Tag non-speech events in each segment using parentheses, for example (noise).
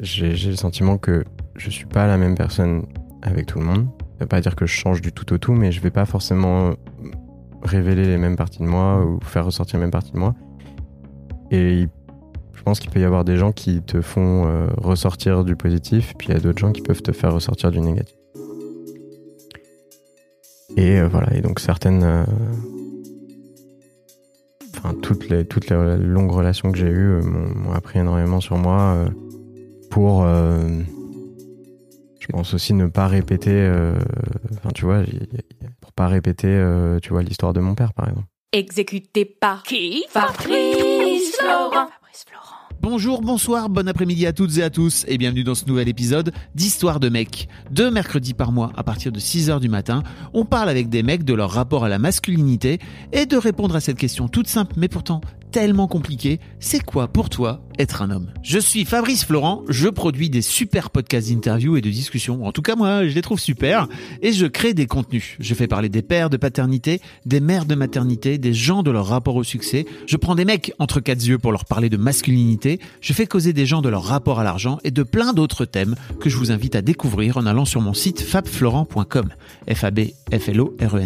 J'ai le sentiment que je suis pas la même personne avec tout le monde. Ça veut pas dire que je change du tout au tout, mais je vais pas forcément révéler les mêmes parties de moi ou faire ressortir les mêmes parties de moi. Et je pense qu'il peut y avoir des gens qui te font euh, ressortir du positif, puis il y a d'autres gens qui peuvent te faire ressortir du négatif. Et euh, voilà, et donc certaines. euh, Enfin, toutes les, toutes les longues relations que j'ai eues m'ont appris énormément sur moi pour. euh, je pense aussi ne pas répéter. euh, Enfin, tu vois, pour pas répéter, euh, tu vois, l'histoire de mon père, par exemple. Exécuté par qui? Fabrice Florent. Bonjour, bonsoir, bon après-midi à toutes et à tous et bienvenue dans ce nouvel épisode d'Histoire de mecs. Deux mercredis par mois à partir de 6h du matin, on parle avec des mecs de leur rapport à la masculinité et de répondre à cette question toute simple mais pourtant tellement compliquée, c'est quoi pour toi être un homme? Je suis Fabrice Florent, je produis des super podcasts d'interviews et de discussions, en tout cas moi je les trouve super, et je crée des contenus. Je fais parler des pères de paternité, des mères de maternité, des gens de leur rapport au succès, je prends des mecs entre quatre yeux pour leur parler de masculinité, je fais causer des gens de leur rapport à l'argent et de plein d'autres thèmes que je vous invite à découvrir en allant sur mon site fabflorent.com, f a b f l o r e.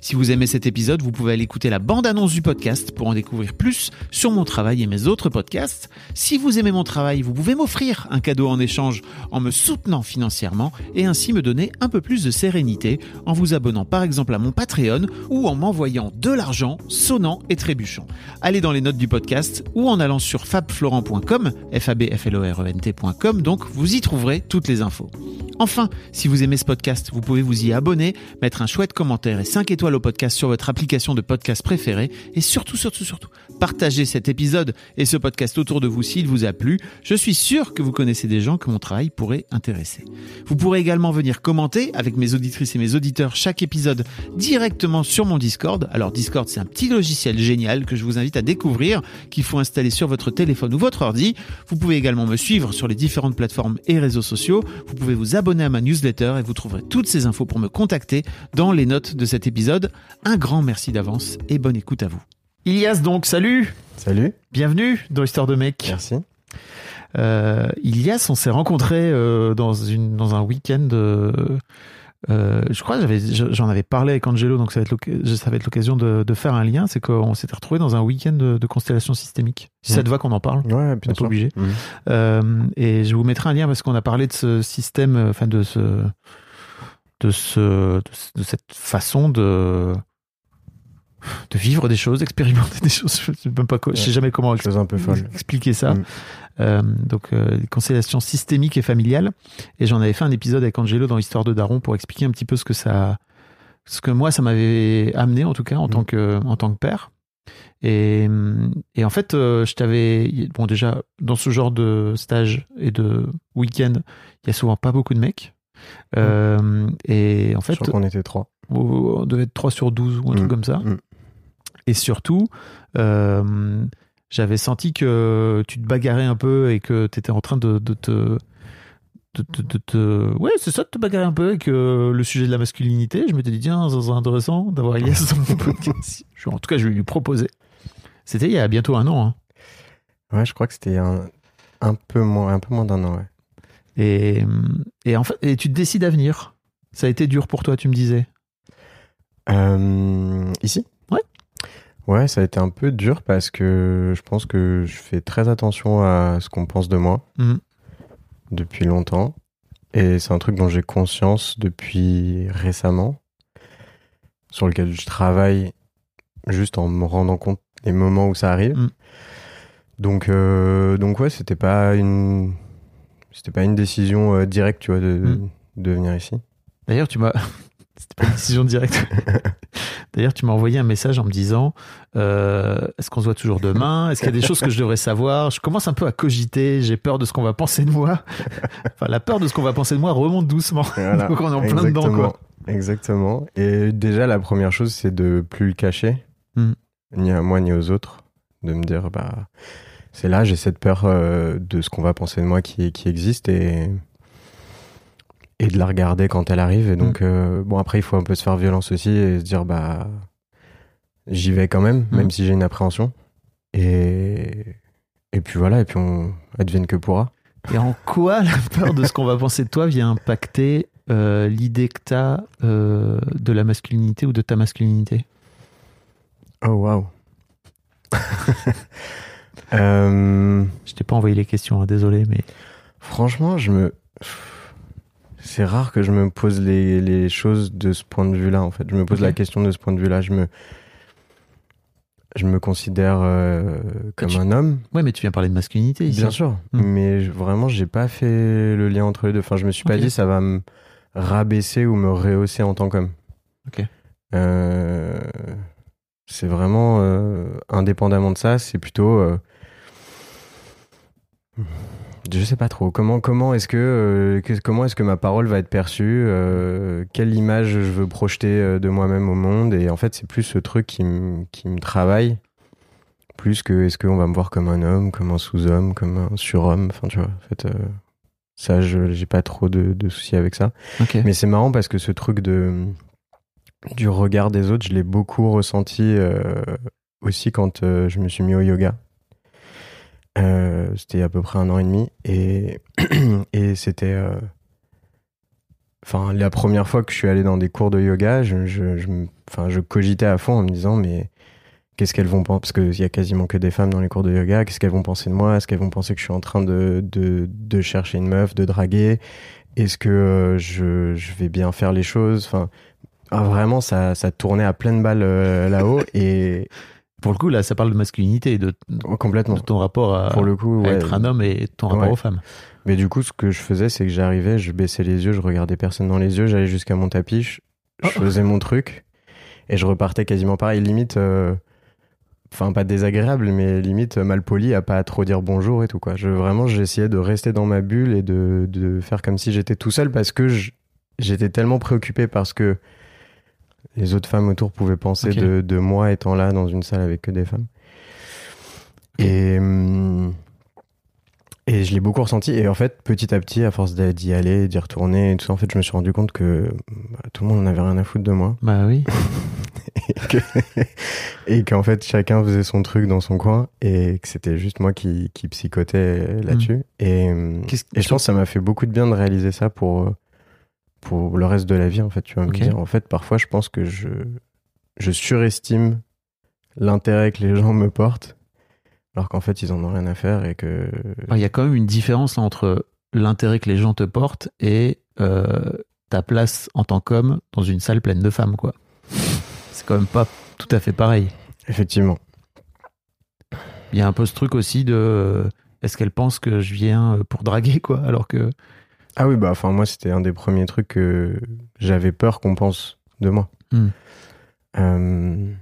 Si vous aimez cet épisode, vous pouvez aller écouter la bande-annonce du podcast pour en découvrir plus sur mon travail et mes autres podcasts. Si vous aimez mon travail, vous pouvez m'offrir un cadeau en échange en me soutenant financièrement et ainsi me donner un peu plus de sérénité en vous abonnant par exemple à mon Patreon ou en m'envoyant de l'argent sonnant et trébuchant. Allez dans les notes du podcast ou en allant sur fabflorent.com, f a b f l o r e n t.com, donc vous y trouverez toutes les infos. Enfin, si vous aimez ce podcast, vous pouvez vous y abonner, mettre un chouette commentaire et 5 étoiles au podcast sur votre application de podcast préférée et surtout, surtout, surtout, partagez cet épisode et ce podcast autour de vous s'il vous a plu. Je suis sûr que vous connaissez des gens que mon travail pourrait intéresser. Vous pourrez également venir commenter avec mes auditrices et mes auditeurs chaque épisode directement sur mon Discord. Alors Discord, c'est un petit logiciel génial que je vous invite à découvrir, qu'il faut installer sur votre téléphone ou votre ordi. Vous pouvez également me suivre sur les différentes plateformes et réseaux sociaux. Vous pouvez vous abonner à ma newsletter et vous trouverez toutes ces infos pour me contacter dans les notes de cet épisode. Un grand merci d'avance et bonne écoute à vous. Ilias donc, salut Salut, Bienvenue dans Histoire de mec. merci. Euh, Ilias, on s'est rencontrés euh, dans, une, dans un week-end. euh, euh, je crois que j'en avais parlé avec Angelo, donc ça va être l'oc- ça va être l'occasion de, de faire un lien. C'est qu'on s'était retrouvés dans un week-end de, de constellation systémique. Si ça Mm. te va qu'on en parle. Ouais, On bien n'est pas obligé. Mhm. Euh, et je vous mettrai un lien parce qu'on a parlé de ce système, euh, enfin de ce, de ce, de, ce- de cette façon de de vivre des choses, (laughs) d'expérimenter des choses. Je sais même pas, quoi- je sais Ouais. jamais comment un peu expliquer ça. Mm. Euh, donc, euh, les constellations systémiques et familiales. Et j'en avais fait un épisode avec Angelo dans Histoire de Daron pour expliquer un petit peu ce que ça, ce que moi ça m'avait amené en tout cas en Mm. tant que en tant que père. Et, et en fait, euh, je t'avais bon déjà dans ce genre de stage et de week-end, il y a souvent pas beaucoup de mecs. Euh, et en Je fait, crois qu'on était trois. on devait être 3 sur 12 ou un truc Mm. comme ça. Mm. Et surtout, euh, j'avais senti que tu te bagarrais un peu et que tu étais en train de, de te. De, de- Ouais, c'est ça, de te bagarrer un peu avec euh, le sujet de la masculinité. Je m'étais dit, tiens, serait intéressant d'avoir Elias dans mon podcast. Je- En tout cas, je vais lui proposer. C'était il y a bientôt un an. hein. Ouais, je crois que c'était un, un peu moins, un peu moins d'un an, ouais. Et, et en fait, et tu te décides à venir. Ça a été dur pour toi, tu me disais. Euh, ici? Ouais. Ça a été un peu dur parce que je pense que je fais très attention à ce qu'on pense de moi Mhm. depuis longtemps. Et c'est un truc dont j'ai conscience depuis récemment, sur lequel je travaille juste en me rendant compte des moments où ça arrive. Mhm. Donc, euh, donc ouais, c'était pas une, c'était pas une décision euh, directe, tu vois, de, Mhm. de venir ici. D'ailleurs, tu m'as. (laughs) C'était pas une décision directe. (laughs) D'ailleurs, tu m'as envoyé un message en me disant euh, Est-ce qu'on se voit toujours demain? Est-ce qu'il y a des choses que je devrais savoir? Je commence un peu à cogiter. J'ai peur de ce qu'on va penser de moi. (laughs) enfin, la peur de ce qu'on va penser de moi remonte doucement. Voilà. (laughs) Donc, on est en plein dedans, quoi. Exactement. Et déjà, la première chose, c'est de plus le cacher, Hmm. ni à moi ni aux autres, de me dire, bah, c'est là, j'ai cette peur euh, de ce qu'on va penser de moi qui, qui existe et, et de la regarder quand elle arrive. Et donc, euh, bon, après, il faut un peu se faire violence aussi et se dire, bah, j'y vais quand même, Hmm. même si j'ai une appréhension. Et, et puis voilà, et puis on advienne que pourra. Et en quoi la peur de ce qu'on va penser de toi vient impacter euh, l'idée que tu as de la masculinité ou de ta masculinité? Oh, waouh. (laughs) euh, Je t'ai pas envoyé les questions, hein, désolé, mais Franchement, je me. C'est rare que je me pose les, les choses de ce point de vue-là, en fait. Je me pose la question de ce point de vue-là. Je me. Je me considère euh, comme tu- un homme, ouais, mais tu viens parler de masculinité ici. bien sûr. Mm. Mais je- vraiment, j'ai pas fait le lien entre les deux. Enfin, je me suis pas dit ça va me rabaisser ou me rehausser en tant qu'homme. Ok. Euh, c'est vraiment euh, indépendamment de ça, c'est plutôt. Je sais pas trop. Comment comment est-ce que, euh, que- comment est-ce que ma parole va être perçue euh, Quelle image je veux projeter euh, de moi-même au monde? Et en fait, c'est plus ce truc qui me qui me travaille, plus que est-ce qu'on va me voir comme un homme, comme un sous-homme, comme un surhomme. Enfin, tu vois. En fait, euh, ça, je j'ai pas trop de, de soucis avec ça. Mais c'est marrant parce que ce truc de du regard des autres, je l'ai beaucoup ressenti aussi quand je me suis mis au yoga. Euh, c'était à peu près un an et demi et, (clears throat) et c'était euh, enfin la première fois que je suis allé dans des cours de yoga je, je, je, je cogitais à fond en me disant mais qu'est-ce qu'elles vont penser parce qu'il y a quasiment que des femmes dans les cours de yoga qu'est-ce qu'elles vont penser de moi? Est-ce qu'elles vont penser que je suis en train de, de, de chercher une meuf de draguer? Est-ce que euh, je, je vais bien faire les choses? Enfin ah, vraiment ça, ça tournait à pleine balle euh, là-haut et Pour le coup, là, ça parle de masculinité de, oh, complètement de ton rapport à, pour le coup à ouais. être un homme et ton rapport Ouais. aux femmes. Mais du coup, ce que je faisais, c'est que j'arrivais, je baissais les yeux, je regardais personne dans les yeux, j'allais jusqu'à mon tapis, je, Oh. faisais mon truc et je repartais quasiment pareil, limite, euh, enfin pas désagréable, mais limite mal poli à pas trop dire bonjour et tout quoi. Je vraiment, j'essayais de rester dans ma bulle et de, de faire comme si j'étais tout seul parce que j'étais tellement préoccupé parce que les autres femmes autour pouvaient penser de, de moi étant là dans une salle avec que des femmes. Et, hum, et je l'ai beaucoup ressenti. Et en fait, petit à petit, à force d'y aller, d'y retourner et tout ça, en fait, je me suis rendu compte que bah, tout le monde n'avait rien à foutre de moi. Bah oui. (laughs) Et que- et qu'en fait, chacun faisait son truc dans son coin. Et que c'était juste moi qui, qui psychotais là-dessus. Et, hum, Qu'est-ce- et je pense que ça m'a fait beaucoup de bien de réaliser ça pour, euh, pour le reste de la vie, en fait. Tu vas me dire, en fait, parfois, je pense que je, je surestime l'intérêt que les gens me portent. Alors qu'en fait, ils en ont rien à faire et que. Il y a quand même une différence entre l'intérêt que les gens te portent et euh, ta place en tant qu'homme dans une salle pleine de femmes, quoi. C'est quand même pas tout à fait pareil. Effectivement. Il y a un peu ce truc aussi de euh, est-ce qu'elle pense que je viens euh, pour draguer, quoi, alors que Ah oui, bah, enfin, moi, c'était un des premiers trucs que j'avais peur qu'on pense de moi. Hmm. Euh,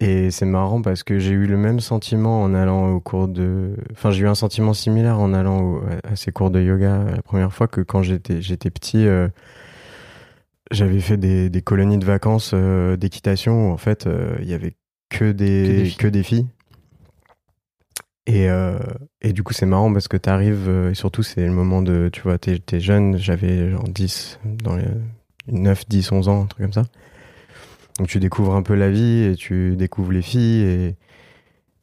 Et c'est marrant parce que j'ai eu le même sentiment en allant au cours de. Enfin, j'ai eu un sentiment similaire en allant au- à ces cours de yoga la première fois que quand j'étais j'étais petit. euh, J'avais fait des, des colonies de vacances euh, d'équitation où en fait il y avait que des, Que des filles. que des filles. Et, euh, et du coup, c'est marrant parce que tu arrives, et surtout, c'est le moment de. Tu vois, t'es es jeune, j'avais genre 10, dans les 9, 10, 11 ans, un truc comme ça. Donc, tu découvres un peu la vie et tu découvres les filles. Et,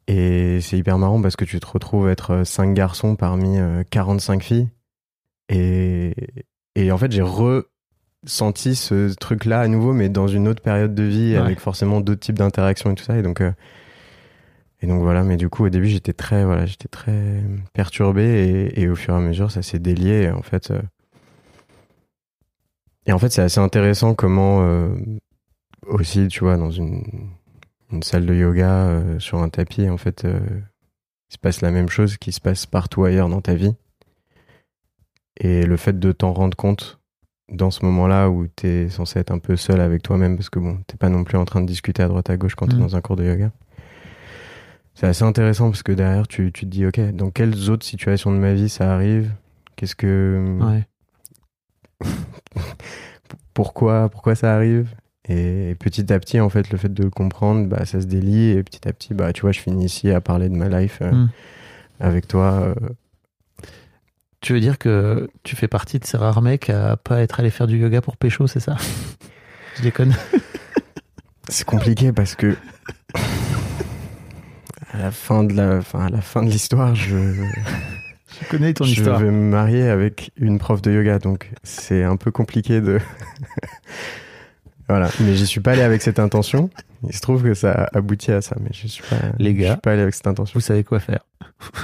et c'est hyper marrant parce que tu te retrouves être 5 garçons parmi euh, 45 filles. Et, et en fait, j'ai ressenti ce truc-là à nouveau, mais dans une autre période de vie, Ouais. avec forcément d'autres types d'interactions et tout ça. Et donc. euh, et donc voilà, mais du coup au début j'étais très voilà, j'étais très perturbé et, et au fur et à mesure ça s'est délié et en fait euh, et en fait c'est assez intéressant comment euh, aussi tu vois dans une une salle de yoga euh, sur un tapis en fait il se passe la même chose qui se passe partout ailleurs dans ta vie et le fait de t'en rendre compte dans ce moment-là où tu es censé être un peu seul avec toi-même, parce que bon, t'es pas non plus en train de discuter à droite à gauche quand tu es Mm. dans un cours de yoga. C'est assez intéressant parce que derrière, tu, tu te dis, ok, dans quelles autres situations de ma vie ça arrive? Qu'est-ce que. Ouais. (laughs) Pourquoi, pourquoi ça arrive? Et petit à petit, en fait, le fait de le comprendre, bah, ça se délie. Et petit à petit, bah, tu vois, je finis ici à parler de ma life euh, Mm. avec toi. euh, Tu veux dire que tu fais partie de ces rares mecs à pas être allé faire du yoga pour pécho, c'est ça? (laughs) Je déconne. (laughs) C'est compliqué parce que à la fin de la, enfin, à la fin de l'histoire, je, Je connais ton je histoire. vais me marier avec une prof de yoga, donc c'est un peu compliqué de. (laughs) voilà, mais j'y suis pas allé avec cette intention. Il se trouve que ça aboutit à ça, mais je suis pas. Les je gars. suis pas allé avec cette intention. Vous savez quoi faire.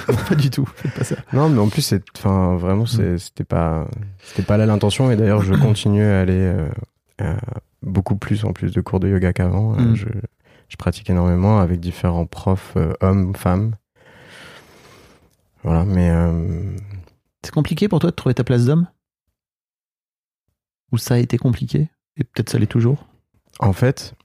(laughs) pas du tout, faites pas ça. Non, mais en plus, c'est, enfin, vraiment, Mm. c'est- c'était pas, c'était pas là l'intention. Et d'ailleurs, je (coughs) continue à aller euh, à beaucoup plus en plus de cours de yoga qu'avant. Euh, Mm. Je, je pratique énormément avec différents profs, euh, hommes, femmes. Voilà, mais euh, C'est compliqué pour toi de trouver ta place d'homme? Ou ça a été compliqué? Et peut-être ça l'est toujours? En fait,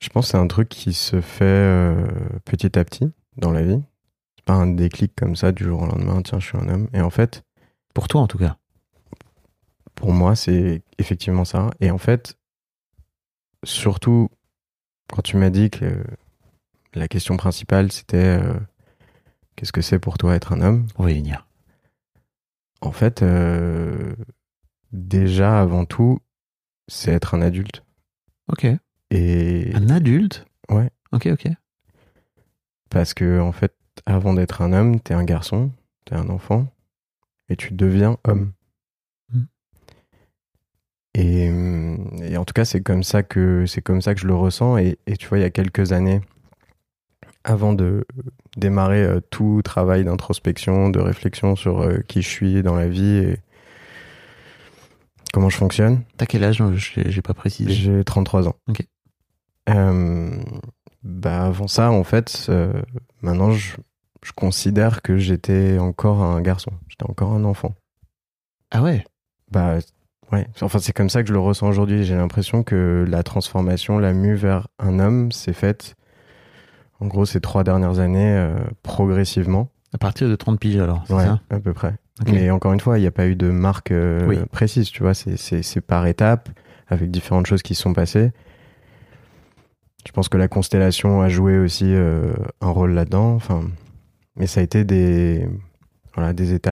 je pense que c'est un truc qui se fait euh, petit à petit dans la vie. C'est pas un déclic comme ça du jour au lendemain. Tiens, je suis un homme. Et en fait, Pour toi en tout cas? Pour moi, c'est effectivement ça. Et en fait, surtout quand tu m'as dit que la question principale, c'était euh, qu'est-ce que c'est pour toi être un homme? On va y venir. En fait, euh, déjà, avant tout, c'est être un adulte. Ok. Et Un adulte? Ouais. Ok, ok. parce que, en fait, avant d'être un homme, t'es un garçon, t'es un enfant, et tu deviens homme. Et, et en tout cas, c'est comme ça que c'est comme ça que je le ressens. Et, et tu vois, il y a quelques années, avant de démarrer euh, tout travail d'introspection, de réflexion sur euh, qui je suis dans la vie et comment je fonctionne, T'as quel âge? Je- J'ai pas précisé. j'ai 33 ans. Ok. Euh, bah avant ça, en fait, euh, maintenant, je, je considère que j'étais encore un garçon. J'étais encore un enfant. Ah ouais? Bah ouais. Enfin, c'est comme ça que je le ressens aujourd'hui. J'ai l'impression que la transformation, la mue vers un homme, s'est faite, en gros, ces trois dernières années, euh, progressivement. À partir de 30 piges alors, c'est Ouais, ça? à peu près. Mais encore une fois, il n'y a pas eu de marque euh, Oui. précise, tu vois. C'est- C'est c'est par étapes, avec différentes choses qui se sont passées. Je pense que la constellation a joué aussi euh, un rôle là-dedans. Enfin, mais ça a été des, voilà, des étapes.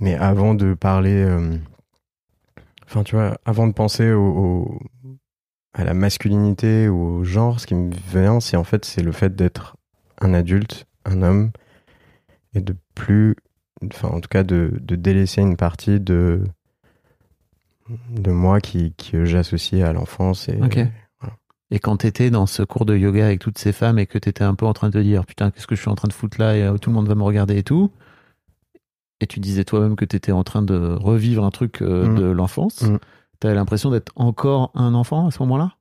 Mais avant de parler, euh, enfin, tu vois, avant de penser au, au- à la masculinité ou au genre, ce qui me vient, c'est en fait, c'est le fait d'être un adulte, un homme, et de plus, enfin, en tout cas, de, de délaisser une partie de de moi qui, que j'associe à l'enfance et quand t'étais dans ce cours de yoga avec toutes ces femmes et que t'étais un peu en train de te dire putain qu'est-ce que je suis en train de foutre là et euh, tout le monde va me regarder et tout, et tu disais toi-même que t'étais en train de revivre un truc euh, Mm. de l'enfance, Mm. t'avais l'impression d'être encore un enfant à ce moment-là?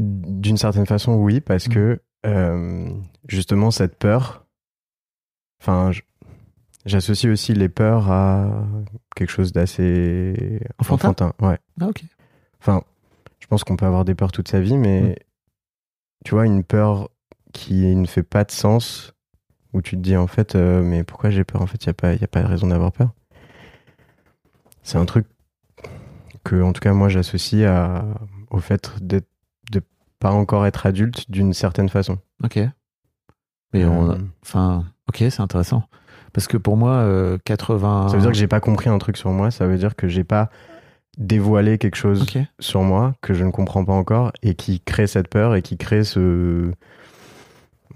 D'une certaine façon, oui, parce Mm. que euh, justement cette peur, enfin, j'associe aussi les peurs à quelque chose d'assez Enfantin Ouais. Ah ok. Enfin, je pense qu'on peut avoir des peurs toute sa vie, mais Mm. tu vois, une peur qui ne fait pas de sens, où tu te dis en fait, euh, mais pourquoi j'ai peur? En fait, il n'y a, pas- y a pas de raison d'avoir peur. C'est un truc que, en tout cas, moi, j'associe à- au fait de pas encore être adulte d'une certaine façon. Ok. Mais on, Euh, enfin, ok, c'est intéressant. Parce que pour moi, euh, 80. Ça veut dire que j'ai pas compris un truc sur moi, ça veut dire que j'ai pas dévoiler quelque chose sur moi que je ne comprends pas encore et qui crée cette peur et qui crée ce.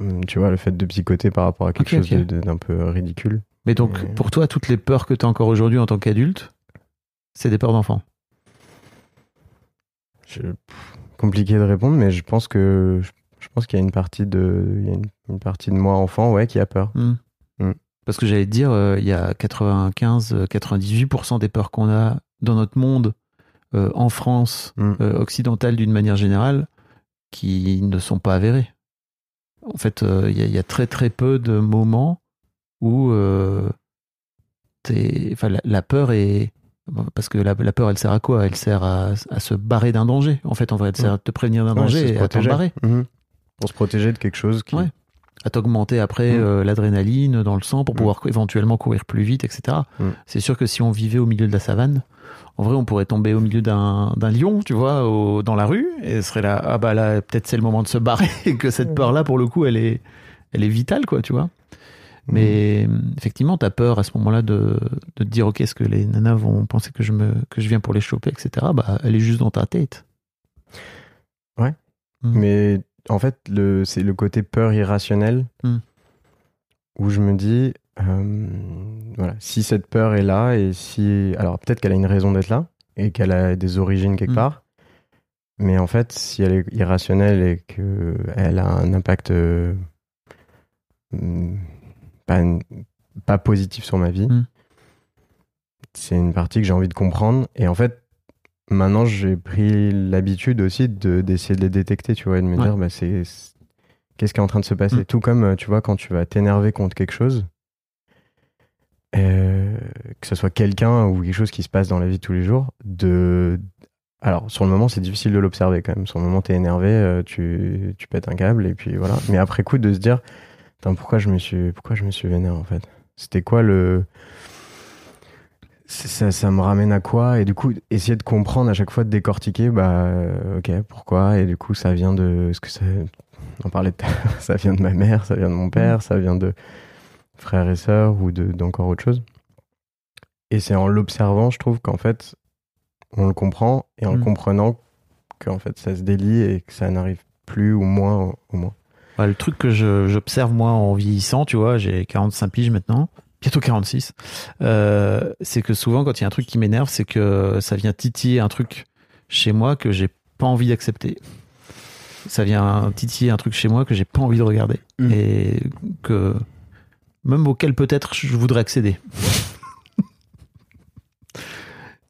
Hum, Tu vois, le fait de psychoter par rapport à quelque chose d'un peu ridicule. Mais donc, pour toi, toutes les peurs que tu as encore aujourd'hui en tant qu'adulte, c'est des peurs d'enfant? Je- compliqué de répondre, mais je pense que. Je, pense qu'il y a une partie de. Il y a une, une partie de moi enfant, ouais, qui a peur. Hmm. Hmm. Parce que j'allais te dire, euh, il y a 95-98% des peurs qu'on a dans notre monde, euh, en France, Hmm. euh, occidentale d'une manière générale, qui ne sont pas avérées. En fait, euh, il y, a- il y a très très peu de moments où euh, enfin, la, la peur est... Parce que la, la peur, elle sert à quoi? Elle sert à, à se barrer d'un danger. En fait, en vrai, elle sert à te prévenir d'un Ouais, danger et à t'en protéger. barrer. Mhm. Pour se protéger de quelque chose qui. Ouais. à t'augmenter après Mm. euh, l'adrénaline dans le sang pour Mm. pouvoir cou- éventuellement courir plus vite, etc. C'est sûr que si on vivait au milieu de la savane, en vrai, on pourrait tomber au milieu d'un lion, tu vois, au- dans la rue, et serait là, ah bah là, peut-être c'est le moment de se barrer, (laughs) et que cette peur-là, pour le coup, elle est, elle est vitale, quoi, tu vois. Mais euh, effectivement, t'as peur à ce moment-là de, de te dire, ok, est-ce que les nanas vont penser que je, me, que je viens pour les choper, etc. Bah, elle est juste dans ta tête. Ouais. Mm. Mais en fait, c'est le côté peur irrationnelle Hmm. où je me dis, euh, voilà, si cette peur est là et si, alors peut-être qu'elle a une raison d'être là et qu'elle a des origines quelque Hmm. part, mais en fait, si elle est irrationnelle et que elle a un impact euh, hmm, pas, pas positif sur ma vie, Hmm. c'est une partie que j'ai envie de comprendre et en fait maintenant j'ai pris l'habitude aussi de d'essayer de les détecter tu vois et de me Ouais. dire bah c'est qu'est-ce qui est en train de se passer? Mm. tout comme euh, tu vois quand tu vas t'énerver contre quelque chose euh, que ce soit quelqu'un ou quelque chose qui se passe dans la vie de tous les jours de alors sur le moment c'est difficile de l'observer quand même sur le moment t'es énervé euh, tu, tu pètes un câble et puis voilà mais après coup de se dire pourquoi je me suis pourquoi je me suis vénère en fait? C'était quoi le ça, ça me ramène à quoi? Et du coup, essayer de comprendre à chaque fois, de décortiquer, bah, euh, ok, pourquoi? Et du coup, ça vient de. Est-ce que ça. On parlait l'heure, (laughs) ça vient de ma mère, ça vient de mon père, ça vient de frères et sœurs ou de- d'encore autre chose. Et c'est en l'observant, je trouve qu'en fait, on le comprend et en Mm. comprenant qu'en fait, ça se délie et que ça n'arrive plus ou moins au moins. Bah, le truc que j'observe moi en vieillissant, tu vois, j'ai 45 piges maintenant, bientôt 46, euh, c'est que souvent quand il y a un truc qui m'énerve, c'est que ça vient titiller un truc chez moi que j'ai pas envie d'accepter. Ça vient titiller un truc chez moi que j'ai pas envie de regarder Mm. et que même auquel peut-être je voudrais accéder.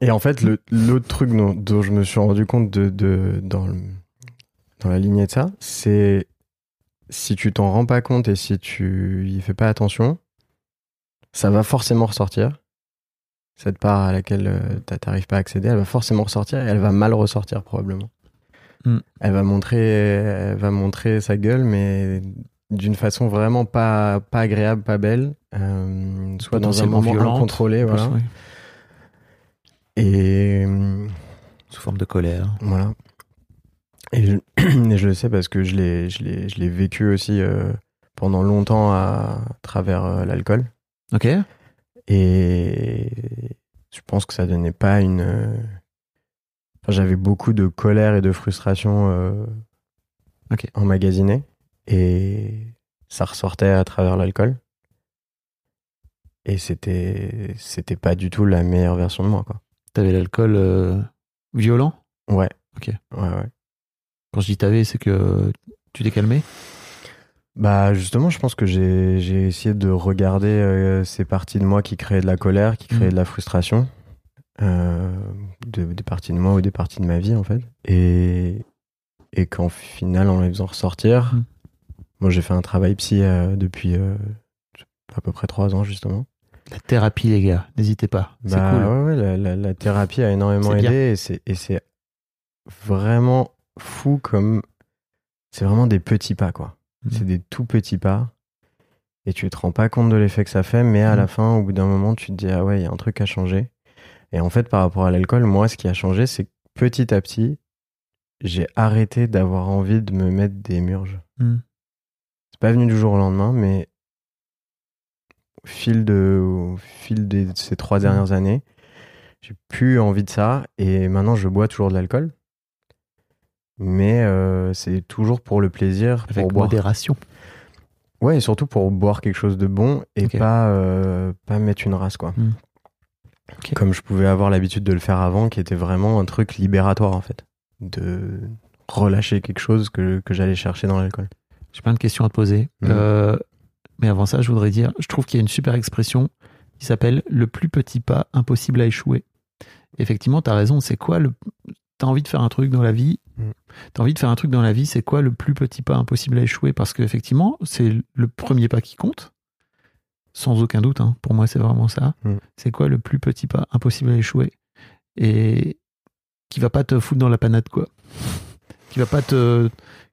Et en fait, le- l'autre truc dont, dont je me suis rendu compte de, de- dans, le- dans la lignée de ça, c'est si tu t'en rends pas compte et si tu y fais pas attention, ça va forcément ressortir. Cette part à laquelle euh, t'a- t'arrives pas à accéder, elle va forcément ressortir et elle va mal ressortir probablement. Mm. Elle va montrer, elle va montrer sa gueule, mais d'une façon vraiment pas, pas agréable, pas belle, euh, soit dans un moment violente, incontrôlé, plus, voilà. Et Sous forme de colère. voilà. Et je, (clears throat) et je le sais parce que je l'ai, je l'ai, je l'ai vécu aussi euh, pendant longtemps à travers euh, l'alcool. Ok. Et je pense que ça donnait pas une. enfin, j'avais beaucoup de colère et de frustration Ok. emmagasinée. Et ça ressortait à travers l'alcool. Et c'était, c'était pas du tout la meilleure version de moi, quoi. T'avais l'alcool euh, violent? Ouais. Ok. Ouais, ouais. Quand je dis t'avais, c'est que tu t'es calmé? Bah justement, je pense que j'ai j'ai essayé de regarder euh, ces parties de moi qui créaient de la colère, qui créaient Mhm. de la frustration, euh, de- des parties de moi ou des parties de ma vie en fait, et et qu'en final, en les faisant ressortir, Mhm. Moi j'ai fait un travail psy euh, depuis euh, à peu près trois ans justement. La thérapie, les gars, n'hésitez pas. C'est Bah, cool. ouais, ouais, la, la- la thérapie a énormément aidé et c'est vraiment fou comme c'est vraiment des petits pas quoi. Mhm. C'est des tout petits pas et tu te rends pas compte de l'effet que ça fait, mais à Mhm. la fin, au bout d'un moment, tu te dis ah ouais, il y a un truc à changer. Et en fait, par rapport à l'alcool, moi, ce qui a changé, c'est que petit à petit, j'ai arrêté d'avoir envie de me mettre des murges. Mhm. Pas venu du jour au lendemain, mais au fil de, au fil de ces trois dernières années, j'ai plus envie de ça. Et maintenant, je bois toujours de l'alcool. Mais euh, c'est toujours pour le plaisir, Avec pour boire. modération. Ouais, et surtout pour boire quelque chose de bon et pas, euh, pas mettre une race, quoi. Ok. Comme je pouvais avoir l'habitude de le faire avant, qui était vraiment un truc libératoire, en fait. De relâcher quelque chose que, que j'allais chercher dans l'alcool. J'ai plein de questions à te poser. Mhm. Euh, mais avant ça, je voudrais dire, je trouve qu'il y a une super expression qui s'appelle le plus petit pas impossible à échouer. Effectivement, tu as raison. C'est quoi le. Tu as envie de faire un truc dans la vie. Mhm. Tu as envie de faire un truc dans la vie. C'est quoi le plus petit pas impossible à échouer? Parce qu'effectivement, c'est le premier pas qui compte. Sans aucun doute. hein. Pour moi, c'est vraiment ça. Mhm. C'est quoi le plus petit pas impossible à échouer? Et qui va pas te foutre dans la panade, quoi. Qui va pas te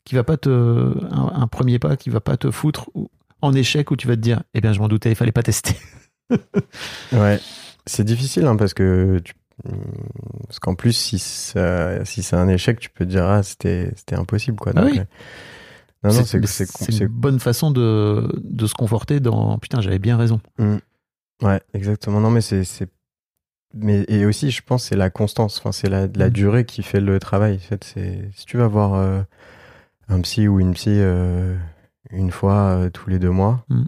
qui va pas te un, un premier pas qui va pas te foutre ou- en échec où tu vas te dire eh bien je m'en doutais il fallait pas tester (laughs) Ouais, c'est difficile hein, parce que tu... parce qu'en plus si ça- si c'est un échec, tu peux te dire ah c'était c'était impossible quoi. Ah Donc, oui. euh, Non non, c'est c'est c'est une bonne façon de, de se conforter dans putain j'avais bien raison ouais exactement. Non mais c'est c'est mais et aussi je pense c'est la constance. Enfin c'est la la Mm. durée qui fait le travail. En fait c'est si tu vas voir euh, un psy ou une psy euh, une fois euh, tous les deux mois. Mm.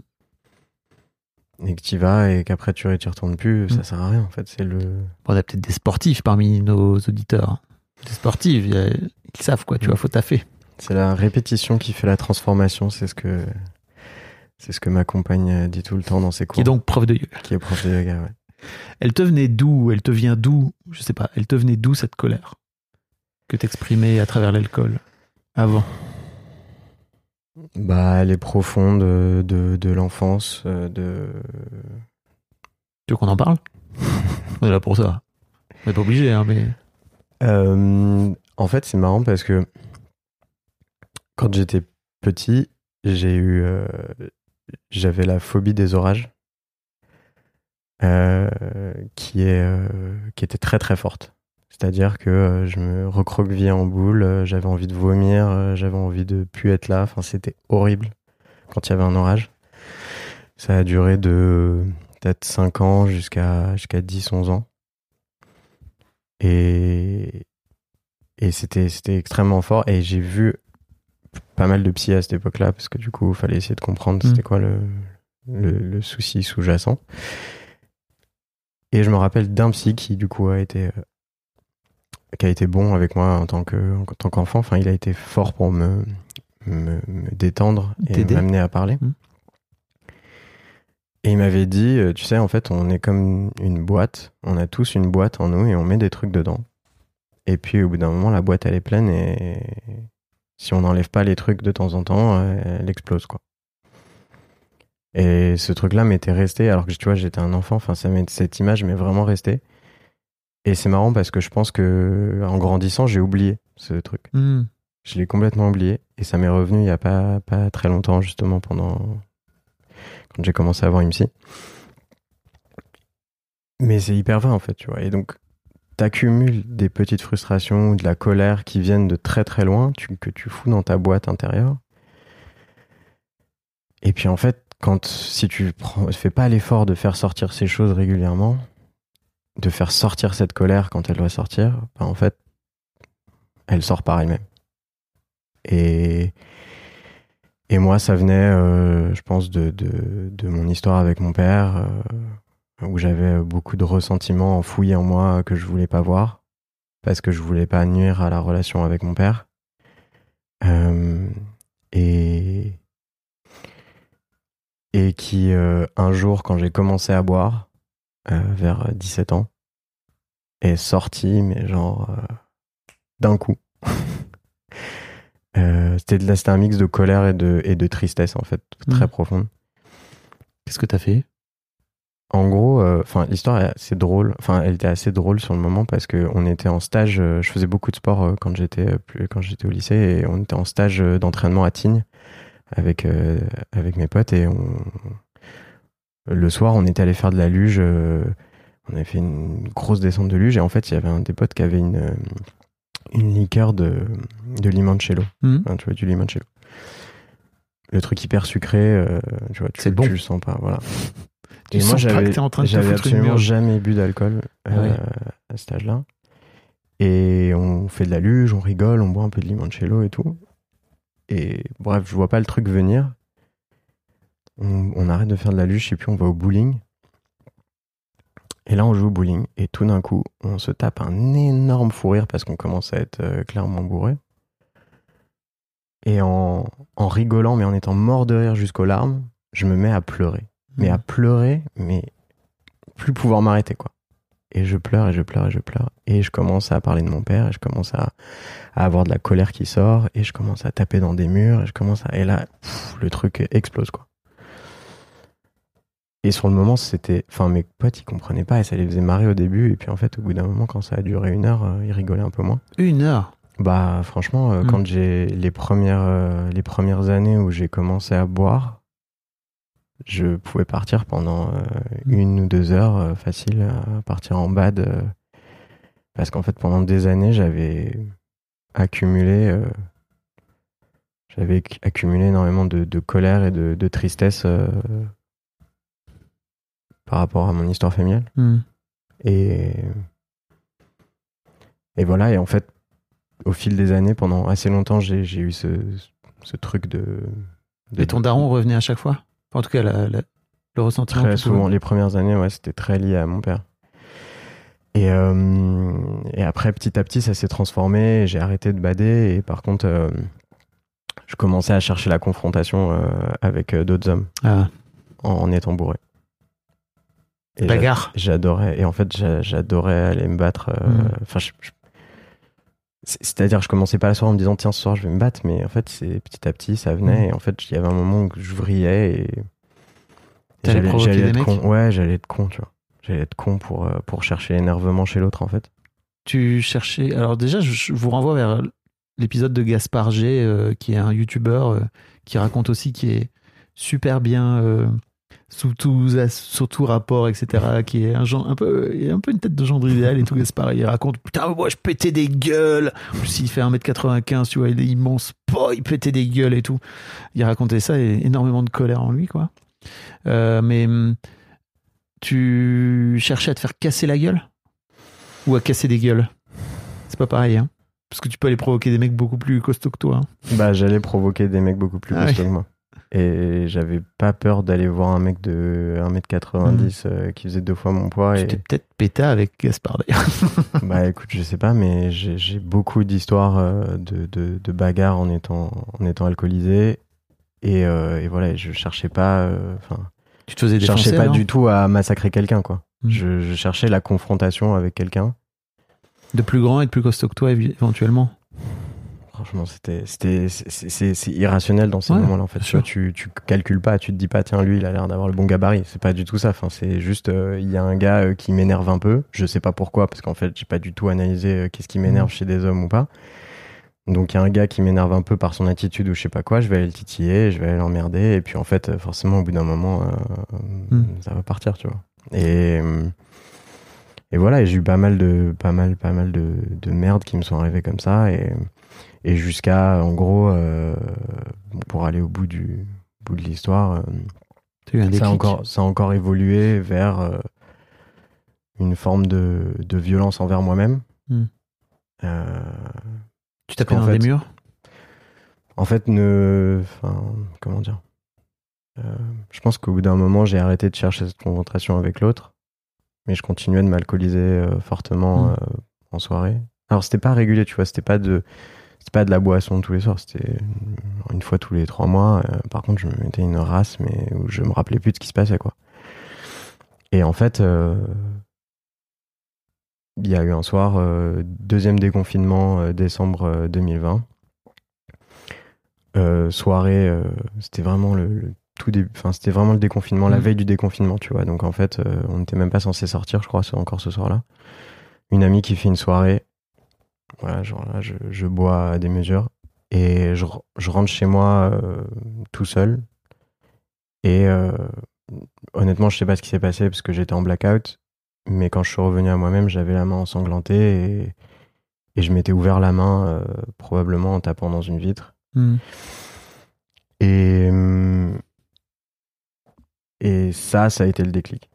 Et que tu vas et qu'après tu t'y retournes plus, ça Mm. sert à rien en fait. C'est le. Bon, on a peut-être des sportifs parmi nos auditeurs des sportifs a- ils savent quoi tu Mm. vois faut taffer C'est la répétition qui fait la transformation, c'est ce que c'est ce que ma compagne euh, dit tout le temps dans ses cours. qui est donc prof de yoga qui est prof de yoga, ouais. elle te venait d'où elle te vient d'où je sais pas elle te venait d'où cette colère que t'exprimais à travers l'alcool avant? Bah, elle est profonde euh, de, de l'enfance, euh, de tu veux qu'on en parle? On est là pour ça on n'est pas obligé hein, mais Euh, en fait, c'est marrant parce que quand j'étais petit, j'ai eu, euh, j'avais la phobie des orages, euh, qui est, qui était très très forte. C'est-à-dire que euh, je me recroquevillais en boule, euh, j'avais envie de vomir, euh, j'avais envie de plus être là. Enfin, c'était horrible quand il y avait un orage. Ça a duré de peut-être 5 ans jusqu'à jusqu'à 10-11 ans. Et, et c'était, extrêmement fort. Et j'ai vu pas mal de psy à cette époque-là, parce que du coup, il fallait essayer de comprendre Mm. c'était quoi le, le, le souci sous-jacent. Et je me rappelle d'un psy qui, du coup, a été, qui a été bon avec moi en tant, que, en tant qu'enfant. Enfin, il a été fort pour me, me, me détendre et m'amener à parler. Mm. Et il m'avait dit, euh, tu sais, en fait, on est comme une boîte. On a tous une boîte en nous et on met des trucs dedans. Et puis, au bout d'un moment, la boîte, elle est pleine et si on n'enlève pas les trucs de temps en temps, euh, elle explose, quoi. Et ce truc-là m'était resté, alors que tu vois, j'étais un enfant, enfin, ça cette image m'est vraiment restée. Et c'est marrant parce que je pense que, en grandissant, j'ai oublié ce truc. Hmm. Je l'ai complètement oublié et ça m'est revenu il y a pas, pas très longtemps, justement, pendant. quand j'ai commencé à avoir une psy. Mais c'est hyper vrai, en fait, tu vois. Et donc, t'accumules des petites frustrations ou de la colère qui viennent de très très loin, tu- que tu fous dans ta boîte intérieure. Et puis, en fait, quand, si tu prends, fais pas l'effort de faire sortir ces choses régulièrement, de faire sortir cette colère quand elle doit sortir, bah, en fait, elle sort par elle-même. Et, et moi, ça venait, euh, je pense, de, mon histoire avec mon père, euh, où j'avais beaucoup de ressentiments enfouis en moi que je voulais pas voir, parce que je voulais pas nuire à la relation avec mon père. Euh, et, et qui, un jour, quand j'ai commencé à boire, vers 17 ans, est sorti, mais genre, euh, d'un coup. (laughs) Euh, c'était un mix de colère et de, et de tristesse en fait très Mhm. profonde Qu'est-ce que t'as fait? En gros euh, enfin l'histoire est assez drôle enfin elle était assez drôle sur le moment parce que on était en stage euh, je faisais beaucoup de sport euh, quand j'étais euh, plus quand j'étais au lycée et on était en stage euh, d'entraînement à Tignes avec euh, avec mes potes et on le soir on était allé faire de la luge euh, on avait fait une grosse descente de luge et en fait il y avait un des potes qui avait une euh, une liqueur de de limoncello. Enfin, tu vois, du limoncello. Le truc hyper sucré, euh, tu vois, tu, bon. tu le sens pas, voilà. (laughs) Tu et moi, sens pas j'avais que t'es en train de te j'avais absolument jamais bu d'alcool euh, Ouais. à cet âge-là. Et on fait de la luge, on rigole, on boit un peu de limoncello et tout. Et bref, je vois pas le truc venir. On, on arrête de faire de la luge, je sais plus, on va au bowling. Et là, on joue au bowling. Et tout d'un coup, on se tape un énorme fou rire parce qu'on commence à être euh, clairement bourré. Et en, en rigolant, mais en étant mort de rire jusqu'aux larmes, je me mets à pleurer. Mais à pleurer, mais plus pouvoir m'arrêter, quoi. Et je pleure et je pleure et je pleure. Et je commence à parler de mon père et je commence à, à avoir de la colère qui sort et je commence à taper dans des murs et je commence à. Et là, pff, le truc explose, quoi. Et sur le moment, c'était. Enfin, mes potes, ils comprenaient pas et ça les faisait marrer au début. Et puis en fait, au bout d'un moment, quand ça a duré une heure, euh, ils rigolaient un peu moins. Une heure? Bah, franchement, euh, Mm. quand j'ai les premières, euh, les premières années où j'ai commencé à boire, je pouvais partir pendant euh, une ou deux heures euh, facile à partir en bad. euh, parce qu'en fait, pendant des années, j'avais accumulé, j'avais ac- accumulé énormément de, de colère et de, de tristesse par rapport à mon histoire familiale. Hmm. Et, et voilà, et en fait, au fil des années, pendant assez longtemps, j'ai eu ce, ce truc de. de Et ton daron revenait à chaque fois? En tout cas, la- la- le ressentiment. Très souvent, les premières années, ouais, c'était très lié à mon père. Et, euh, et après, petit à petit, ça s'est transformé. J'ai arrêté de bader. Et par contre, euh, je commençais à chercher la confrontation euh, avec d'autres hommes Ah, en, en étant bourré. Et bagarre. J'adorais. Et en fait, j'a- j'adorais aller me battre. euh, Mm. Enfin, c'est-à-dire, je commençais pas la soirée en me disant tiens, ce soir, je vais me battre. Mais en fait, c'est petit à petit, ça venait. Mm. Et en fait, il y avait un moment où je vrillais et. et j'allais- être mecs con. Ouais, j'allais être con, tu vois. J'allais être con pour, euh, pour chercher l'énervement chez l'autre, en fait. Tu cherchais. Alors, déjà, je, vous renvoie vers l'épisode de Gaspard G, euh, qui est un youtubeur qui raconte aussi qui est super bien. Sous tout, sous tout rapport, etc., qui est un, genre, un, peu, il a un peu une tête de gendre idéal et tout, Gaspard. Il raconte Putain, moi je pétais des gueules. En plus, il fait 1m95, tu vois, il est immense. Pouah, il pétait des gueules et tout. Il racontait ça et énormément de colère en lui, quoi. Euh, mais hum, tu cherchais à te faire casser la gueule? Ou à casser des gueules? C'est pas pareil, hein Parce que tu peux aller provoquer des mecs beaucoup plus costauds que toi. hein. Bah, j'allais provoquer des mecs beaucoup plus Ah costauds que moi. Et j'avais pas peur d'aller voir un mec de 1m90 euh, qui faisait deux fois mon poids. Tu Et... t'es peut-être péta avec Gaspard d'ailleurs. (laughs) Bah écoute, je sais pas, mais j'ai beaucoup d'histoires euh, de, de, de bagarres en étant, en étant alcoolisé. Et, euh, et voilà, je cherchais pas, euh, tu te faisais je cherchais pas du tout à massacrer quelqu'un, quoi. Mm. Je, je cherchais la confrontation avec quelqu'un. De plus grand et de plus costaud que toi, éventuellement. Franchement, c'était, c'était, c'est- irrationnel dans ces Ouais, moments-là, en fait. Tu, vois, tu, tu calcules pas, tu te dis pas, tiens, lui, il a l'air d'avoir le bon gabarit. C'est pas du tout ça. Enfin, c'est juste, euh, il y a un gars euh, qui m'énerve un peu. Je sais pas pourquoi, parce qu'en fait, j'ai pas du tout analysé euh, qu'est-ce qui m'énerve Mm. chez des hommes ou pas. Donc, il y a un gars qui m'énerve un peu par son attitude ou je sais pas quoi. Je vais aller le titiller, je vais aller l'emmerder. Et puis, en fait, forcément, au bout d'un moment, Mm. ça va partir, tu vois. Et, et voilà, j'ai eu pas mal de, pas mal, pas mal de, de merde qui me sont arrivées comme ça. Et, et jusqu'à, en gros, euh, pour aller au bout du bout de l'histoire, euh, ça, a encore, ça a encore évolué vers euh, une forme de, de violence envers moi-même. Hmm. Euh, Tu tapais dans fait- des murs? en fait, ne, comment dire? Euh, Je pense qu'au bout d'un moment, j'ai arrêté de chercher cette confrontation avec l'autre, mais je continuais de m'alcooliser euh, fortement Mm. euh, en soirée. Alors, c'était pas régulier, tu vois, c'était pas de, c'était pas de la boisson tous les soirs, c'était une fois tous les trois mois. Euh, par contre, je me mettais une race, mais où je me rappelais plus de ce qui se passait, quoi. Et en fait, euh, il y a eu un soir, euh, deuxième déconfinement, décembre euh, 2020. Euh, soirée, euh, c'était vraiment le, le tout début, enfin c'était vraiment le déconfinement, la Mhm. veille du déconfinement, tu vois. Donc en fait, euh, on n'était même pas censé sortir, je crois, encore ce soir-là. Une amie qui fait une soirée, voilà, genre là, je, je bois à des mesures et je, je rentre chez moi euh, tout seul. Et euh, honnêtement, je sais pas ce qui s'est passé parce que j'étais en blackout, mais quand je suis revenu à moi-même, j'avais la main ensanglantée et, et je m'étais ouvert la main euh, probablement en tapant dans une vitre. Hmm. Et, hum, Et ça, ça a été le déclic.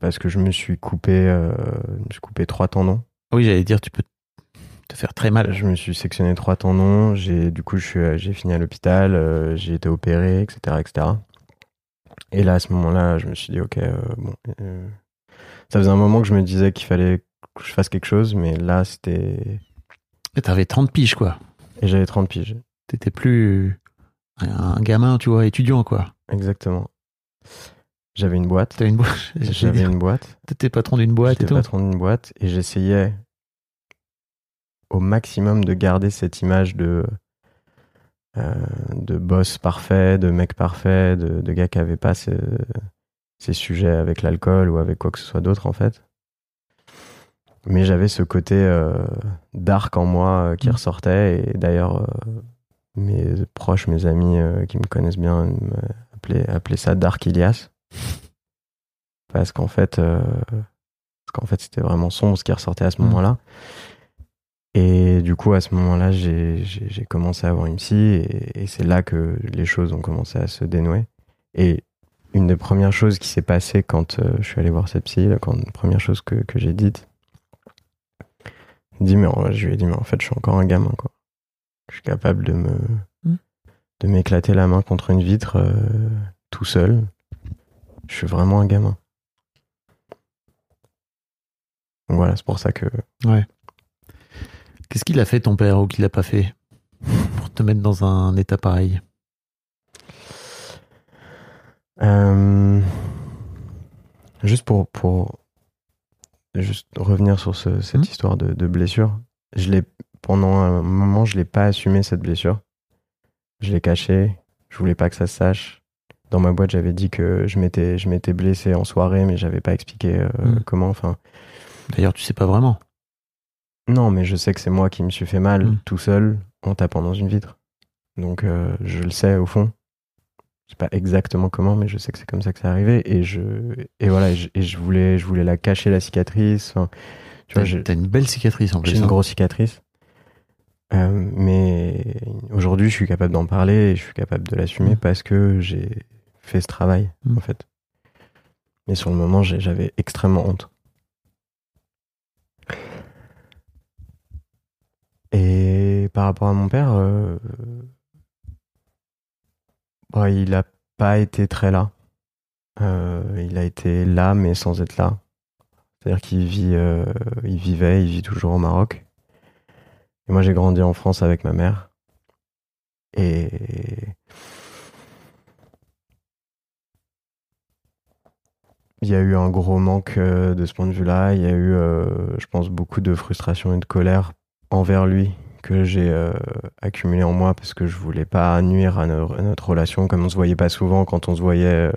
Parce que je me suis coupé, euh, je me suis coupé trois tendons. Oui, j'allais dire, tu peux te faire très mal. Je me suis sectionné trois tendons. J'ai, du coup, j'ai fini à l'hôpital. euh, j'ai été opéré, etc., etc. Et là, à ce moment-là, je me suis dit, ok, euh, bon. euh, ça faisait un moment que je me disais qu'il fallait que je fasse quelque chose, mais là, c'était. Et T'avais 30 piges, quoi. Et j'avais 30 piges. T'étais plus un gamin, tu vois, étudiant, quoi. Exactement. J'avais une boîte. T'avais une boîte. (laughs) J'avais une boîte. T'étais patron d'une boîte et J'étais patron d'une boîte et j'essayais au maximum de garder cette image de euh, de boss parfait, de mec parfait, de, de gars qui n'avait pas ces, ces sujets avec l'alcool ou avec quoi que ce soit d'autre en fait. Mais j'avais ce côté euh, dark en moi euh, qui Mm. ressortait et d'ailleurs mes proches, mes amis qui me connaissent bien appelaient, appelaient ça Dark Ilias parce qu'en fait euh, parce qu'en fait c'était vraiment sombre ce qui ressortait à ce Mm. moment-là et du coup à ce moment-là j'ai commencé à avoir une psy et, et c'est là que les choses ont commencé à se dénouer et une des premières choses qui s'est passée quand euh, je suis allé voir cette psy, la première chose que, que j'ai dite, dit, mais en- je lui ai dit, mais en fait, je suis encore un gamin, quoi. Je suis capable de me, Mm. de m'éclater la main contre une vitre euh, tout seul. Je suis vraiment un gamin. Donc voilà, c'est pour ça que Qu'est-ce qu'il a fait, ton père, ou qu'il a pas fait pour te mettre dans un état pareil? Euh, juste pour, pour juste revenir sur ce- cette Mhm. histoire de, de blessure, je l'ai pendant un moment je l'ai pas assumé cette blessure. Je l'ai cachée. Je voulais pas que ça se sache. Dans ma boîte, j'avais dit que je m'étais je m'étais blessé en soirée, mais j'avais pas expliqué euh, Mhm. comment. Enfin, D'ailleurs, tu sais pas vraiment. Non, mais je sais que c'est moi qui me suis fait mal Mhm. tout seul en tapant dans une vitre. Donc euh, je le sais au fond. Je sais pas exactement comment, mais je sais que c'est comme ça que c'est arrivé. Et je et voilà, et je, et je voulais je voulais la cacher la cicatrice. Enfin, tu vois, T'as une belle cicatrice en plus. j'ai une hein. grosse cicatrice. Euh, mais aujourd'hui, je suis capable d'en parler et je suis capable de l'assumer Mhm. parce que j'ai fait ce travail Mhm. en fait. Mais sur le moment, j'avais extrêmement honte. Par rapport à mon père, euh, bah, il n'a pas été très là. Euh, il a été là, mais sans être là. C'est-à-dire qu'il vit, euh, il vivait, il vit toujours au Maroc. Et moi, j'ai grandi en France avec ma mère. Et il y a eu un gros manque euh, de ce point de vue-là. Il y a eu, je pense, beaucoup de frustration et de colère envers lui que j'ai euh, accumulé en moi parce que je voulais pas nuire à, no- à notre relation comme on se voyait pas souvent quand on se voyait euh,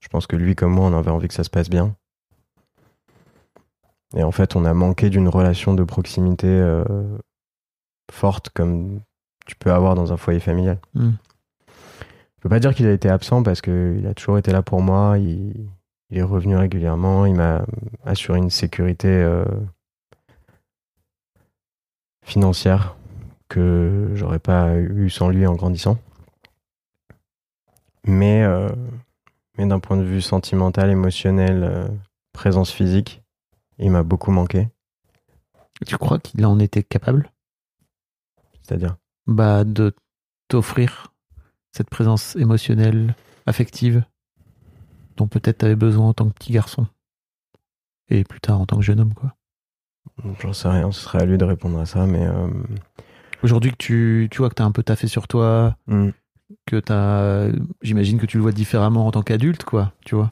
je pense que lui comme moi on avait envie que ça se passe bien. Et en fait on a manqué d'une relation de proximité euh, forte comme tu peux avoir dans un foyer familial. Mm. je peux pas dire qu'il a été absent parce qu'il a toujours été là pour moi. Il, il est revenu régulièrement. Il m'a assuré une sécurité financière que j'aurais pas eu sans lui en grandissant. Mais, euh, mais d'un point de vue sentimental, émotionnel, euh, présence physique, il m'a beaucoup manqué. Tu crois qu'il en était capable? C'est-à-dire, bah, de t'offrir cette présence émotionnelle, affective, dont peut-être tu avais besoin en tant que petit garçon Et plus tard en tant que jeune homme, quoi. j'en sais rien, ce serait à lui de répondre à ça, mais euh, Aujourd'hui que tu, tu vois que tu as un peu taffé sur toi, hmm, que tu as. J'imagine que tu le vois différemment en tant qu'adulte, quoi, tu vois.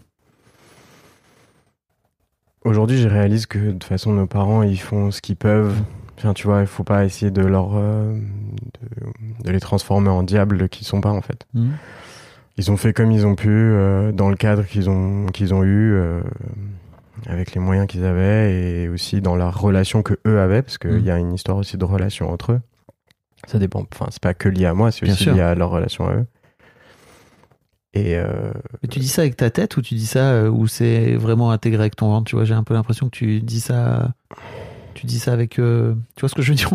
aujourd'hui, je réalise que de toute façon, nos parents, ils font ce qu'ils peuvent. Enfin, tu vois, il faut pas essayer de leur euh, de, de les transformer en diables qu'ils sont pas en fait. Ils ont fait comme ils ont pu, euh, dans le cadre qu'ils ont, qu'ils ont eu, euh, avec les moyens qu'ils avaient, et aussi dans la relation que eux avaient, parce qu'il Mm. y a une histoire aussi de relation entre eux. Ça dépend, enfin, c'est pas que lié à moi, c'est Bien aussi sûr. lié à leur relation à eux. Et euh, Mais tu dis ça avec ta tête ou tu dis ça euh, ou c'est vraiment intégré avec ton ventre? Tu vois, j'ai un peu l'impression que tu dis ça. Tu dis ça avec. euh, Tu vois ce que je veux dire?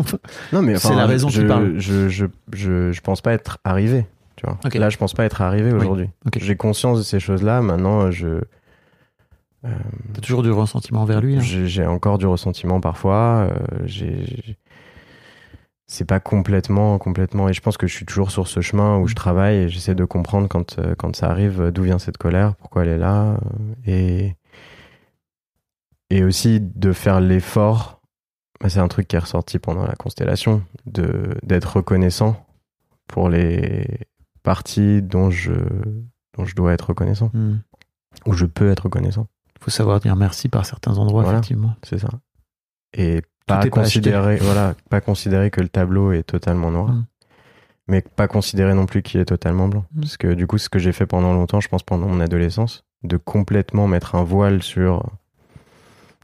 Non, mais (laughs) C'est enfin, la raison qui je, parle. Je, je, je, je pense pas être arrivé. Tu vois. Ok. Là, je pense pas être arrivé aujourd'hui. Ok. J'ai conscience de ces choses-là. Maintenant, je euh, T'as toujours du ressentiment envers lui. hein j'ai j'ai encore du ressentiment parfois. euh, j'ai j'ai- c'est pas complètement, complètement. Et je pense que je suis toujours sur ce chemin où je travaille et j'essaie de comprendre quand, euh, quand ça arrive euh, d'où vient cette colère, pourquoi elle est là. euh, Et, et aussi de faire l'effort. bah, C'est un truc qui est ressorti pendant la constellation, d'être reconnaissant pour les parties dont je, dont je dois être reconnaissant, Hmm. ou je peux être reconnaissant. Faut savoir dire merci par certains endroits, Voilà. effectivement. C'est ça. Et pas considérer, voilà, pas considérer que le tableau est totalement noir, Mm. mais pas considérer non plus qu'il est totalement blanc. Mm. Parce que du coup, ce que j'ai fait pendant longtemps, je pense pendant mon adolescence, de complètement mettre un voile sur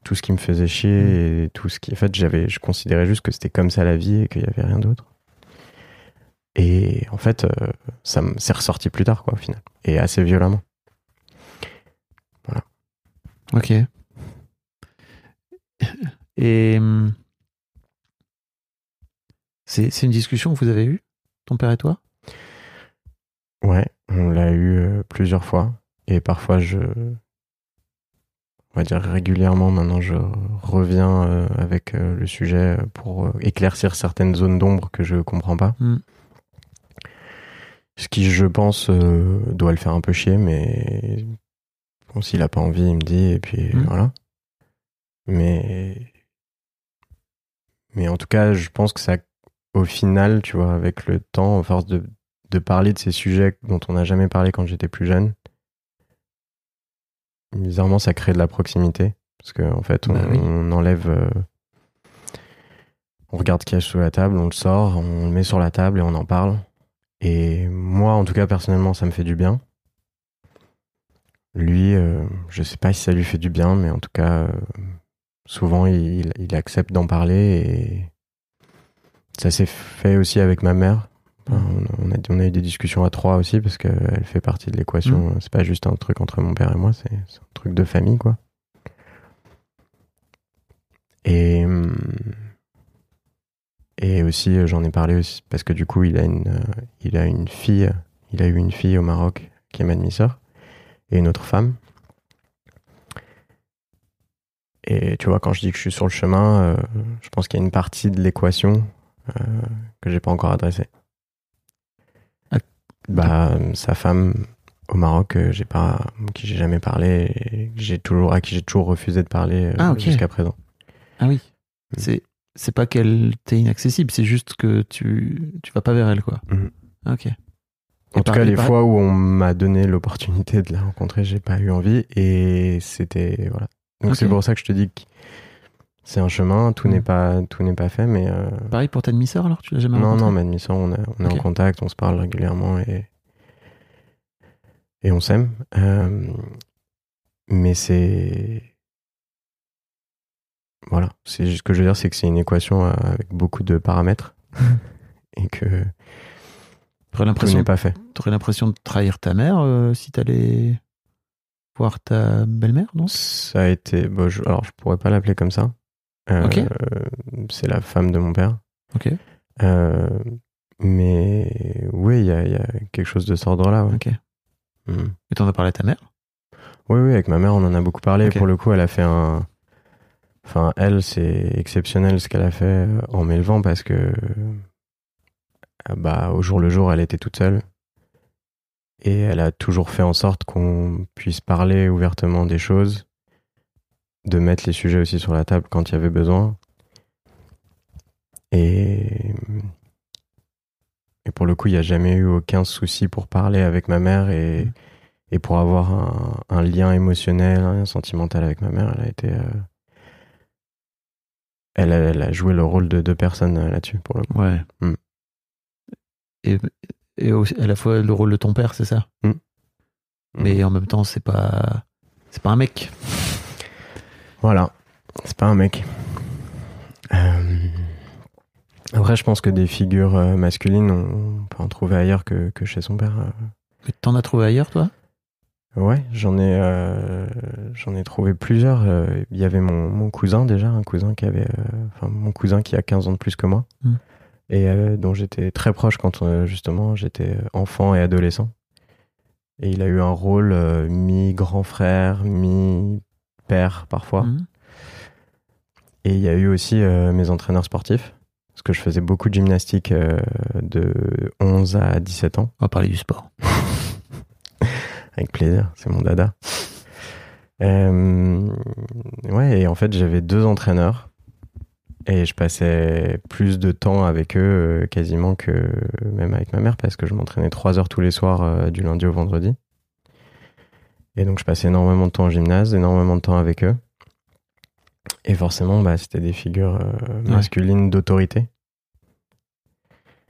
tout ce qui me faisait chier Mm. et tout ce qui, en fait, j'avais, je considérais juste que c'était comme ça la vie et qu'il y avait rien d'autre. Et en fait, euh, ça me- c'est ressorti plus tard, quoi, au final, et assez violemment. Ok. Et hum, c'est c'est une discussion que vous avez eue, ton père et toi? Ouais, on l'a eu euh, plusieurs fois. Et parfois, je. On va dire régulièrement, maintenant, je reviens euh, avec euh, le sujet pour éclaircir certaines zones d'ombre que je comprends pas. Mm. Ce qui, je pense, euh, doit le faire un peu chier, mais bon, s'il a pas envie, il me dit, et puis Mm. voilà. Mais. Mais en tout cas, je pense que ça, au final, tu vois, avec le temps, à force de, de parler de ces sujets dont on n'a jamais parlé quand j'étais plus jeune, bizarrement, ça crée de la proximité. Parce qu'en en fait, on, Bah oui. on enlève. euh, on regarde ce qu'il y a sous la table, on le sort, on le met sur la table et on en parle. Et moi, en tout cas, personnellement, ça me fait du bien. Lui, euh, je sais pas si ça lui fait du bien, mais en tout cas, euh, souvent, il, il accepte d'en parler et ça s'est fait aussi avec ma mère. Enfin, on, a, on a eu des discussions à trois aussi parce qu'elle fait partie de l'équation. C'est pas juste un truc entre mon père et moi, c'est un truc de famille, quoi. Et, hum, et aussi, j'en ai parlé aussi parce que du coup, il a une, euh, il a une fille, il a eu une fille au Maroc qui est ma demi-sœur et une autre femme. Et tu vois, quand je dis que je suis sur le chemin, euh, je pense qu'il y a une partie de l'équation euh, que j'ai pas encore adressée. Ah. Bah, sa femme au Maroc, euh, j'ai pas, qui j'ai jamais parlé, et j'ai toujours, à qui j'ai toujours refusé de parler euh, Ah, jusqu'à présent. Ah oui. Mm. C'est c'est pas qu'elle t'est inaccessible, c'est juste que tu tu vas pas vers elle quoi. Mhm. Ok. En Et tout cas, les fois où on m'a donné l'opportunité de la rencontrer, j'ai pas eu envie et c'était voilà. Donc c'est pour ça que je te dis que c'est un chemin, tout Mm. n'est pas tout n'est pas fait, mais euh, Pareil pour ta demi-sœur alors, tu l'as jamais non rencontrée non, ma demi-sœur, on, est- on est Ok. en contact, on se parle régulièrement et et on s'aime. Euh, mais c'est voilà, c'est ce que je veux dire, c'est que c'est une équation euh, avec beaucoup de paramètres (laughs) et que T'aurais tout l'impression n'est pas fait. t'aurais l'impression de trahir ta mère euh, si t'allais voir ta belle-mère, non? Ça a été. bon, je- alors, je pourrais pas l'appeler comme ça. Euh. C'est la femme de mon père. Ok. Euh, mais oui, il y a, il y a quelque chose de cet ordre-là. ouais. Ok. Mhm. Et t'en as parlé à ta mère? Oui, oui, avec ma mère, on en a beaucoup parlé. Pour le coup, elle a fait un. Enfin, elle, c'est exceptionnel ce qu'elle a fait euh, en m'élevant parce que. euh, Bah, au jour le jour, elle était toute seule. Et elle a toujours fait en sorte qu'on puisse parler ouvertement des choses, de mettre les sujets aussi sur la table quand il y avait besoin. Et, et pour le coup, il n'y a jamais eu aucun souci pour parler avec ma mère et, Mhm. et pour avoir un, un lien émotionnel, un lien sentimental avec ma mère. Elle a été. euh, elle, a- elle a joué le rôle de deux personnes euh, là-dessus, pour le coup. Ouais. Mm. Et, et aussi, à la fois le rôle de ton père, c'est ça Mm. Mais en même temps, c'est pas c'est pas un mec. Voilà, c'est pas un mec. Euh, Après, je pense que des figures euh, masculines, on peut en trouver ailleurs que, que chez son père. euh. Mais T'en as trouvé ailleurs, toi? Ouais, j'en ai, euh, j'en ai trouvé plusieurs. Il y avait mon, mon cousin déjà, un cousin qui avait, euh, enfin mon cousin qui a 15 ans de plus que moi. Mm. Et euh, dont j'étais très proche quand euh, justement j'étais enfant et adolescent. Et il a eu un rôle euh, mi-grand frère, mi-père parfois. Mhm. Et il y a eu aussi euh, mes entraîneurs sportifs, parce que je faisais beaucoup de gymnastique euh, de 11 à 17 ans. On va parler du sport. (laughs) Avec plaisir, c'est mon dada. Euh, ouais, et en fait, j'avais deux entraîneurs et je passais plus de temps avec eux euh, quasiment que même avec ma mère parce que je m'entraînais trois heures tous les soirs euh, du lundi au vendredi. Et donc, je passais énormément de temps au gymnase, énormément de temps avec eux. Et forcément, bah, c'était des figures euh, masculines d'autorité.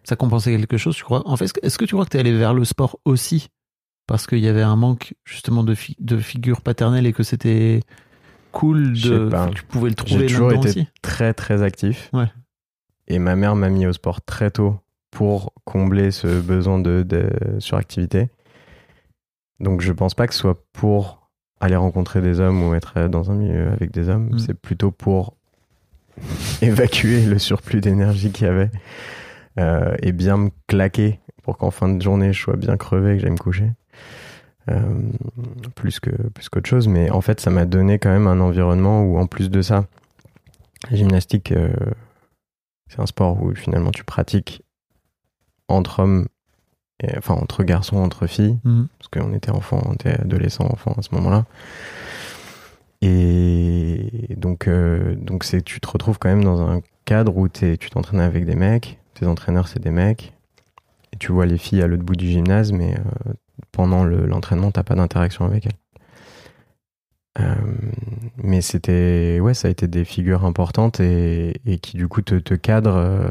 Ça compensait quelque chose, tu crois? En fait, est-ce que, tu crois que tu es allé vers le sport aussi? Parce qu'il y avait un manque justement de, fi- de figure paternelle et que c'était cool de pas. tu pouvais le J'ai trouver toujours là-dedans été aussi très très actif. Ouais. Et ma mère m'a mis au sport très tôt pour combler ce besoin de, de suractivité. Donc je pense pas que ce soit pour aller rencontrer des hommes ou être dans un milieu avec des hommes. Mm. C'est plutôt pour (laughs) évacuer le surplus d'énergie qu'il y avait euh, et bien me claquer pour qu'en fin de journée je sois bien crevé et que j'aille me coucher. Euh, plus que plus qu'autre chose mais en fait ça m'a donné quand même un environnement où en plus de ça la gymnastique euh, c'est un sport où finalement tu pratiques entre hommes et, enfin entre garçons entre filles Mhm. parce qu'on était enfants on était adolescents enfants à ce moment-là et donc euh, donc c'est tu te retrouves quand même dans un cadre où t'es- tu t'entraînes avec des mecs tes entraîneurs c'est des mecs et tu vois les filles à l'autre bout du gymnase mais euh, pendant le- l'entraînement t'as pas d'interaction avec elles Euh, mais c'était ouais ça a été des figures importantes et, et qui du coup te, te cadrent euh,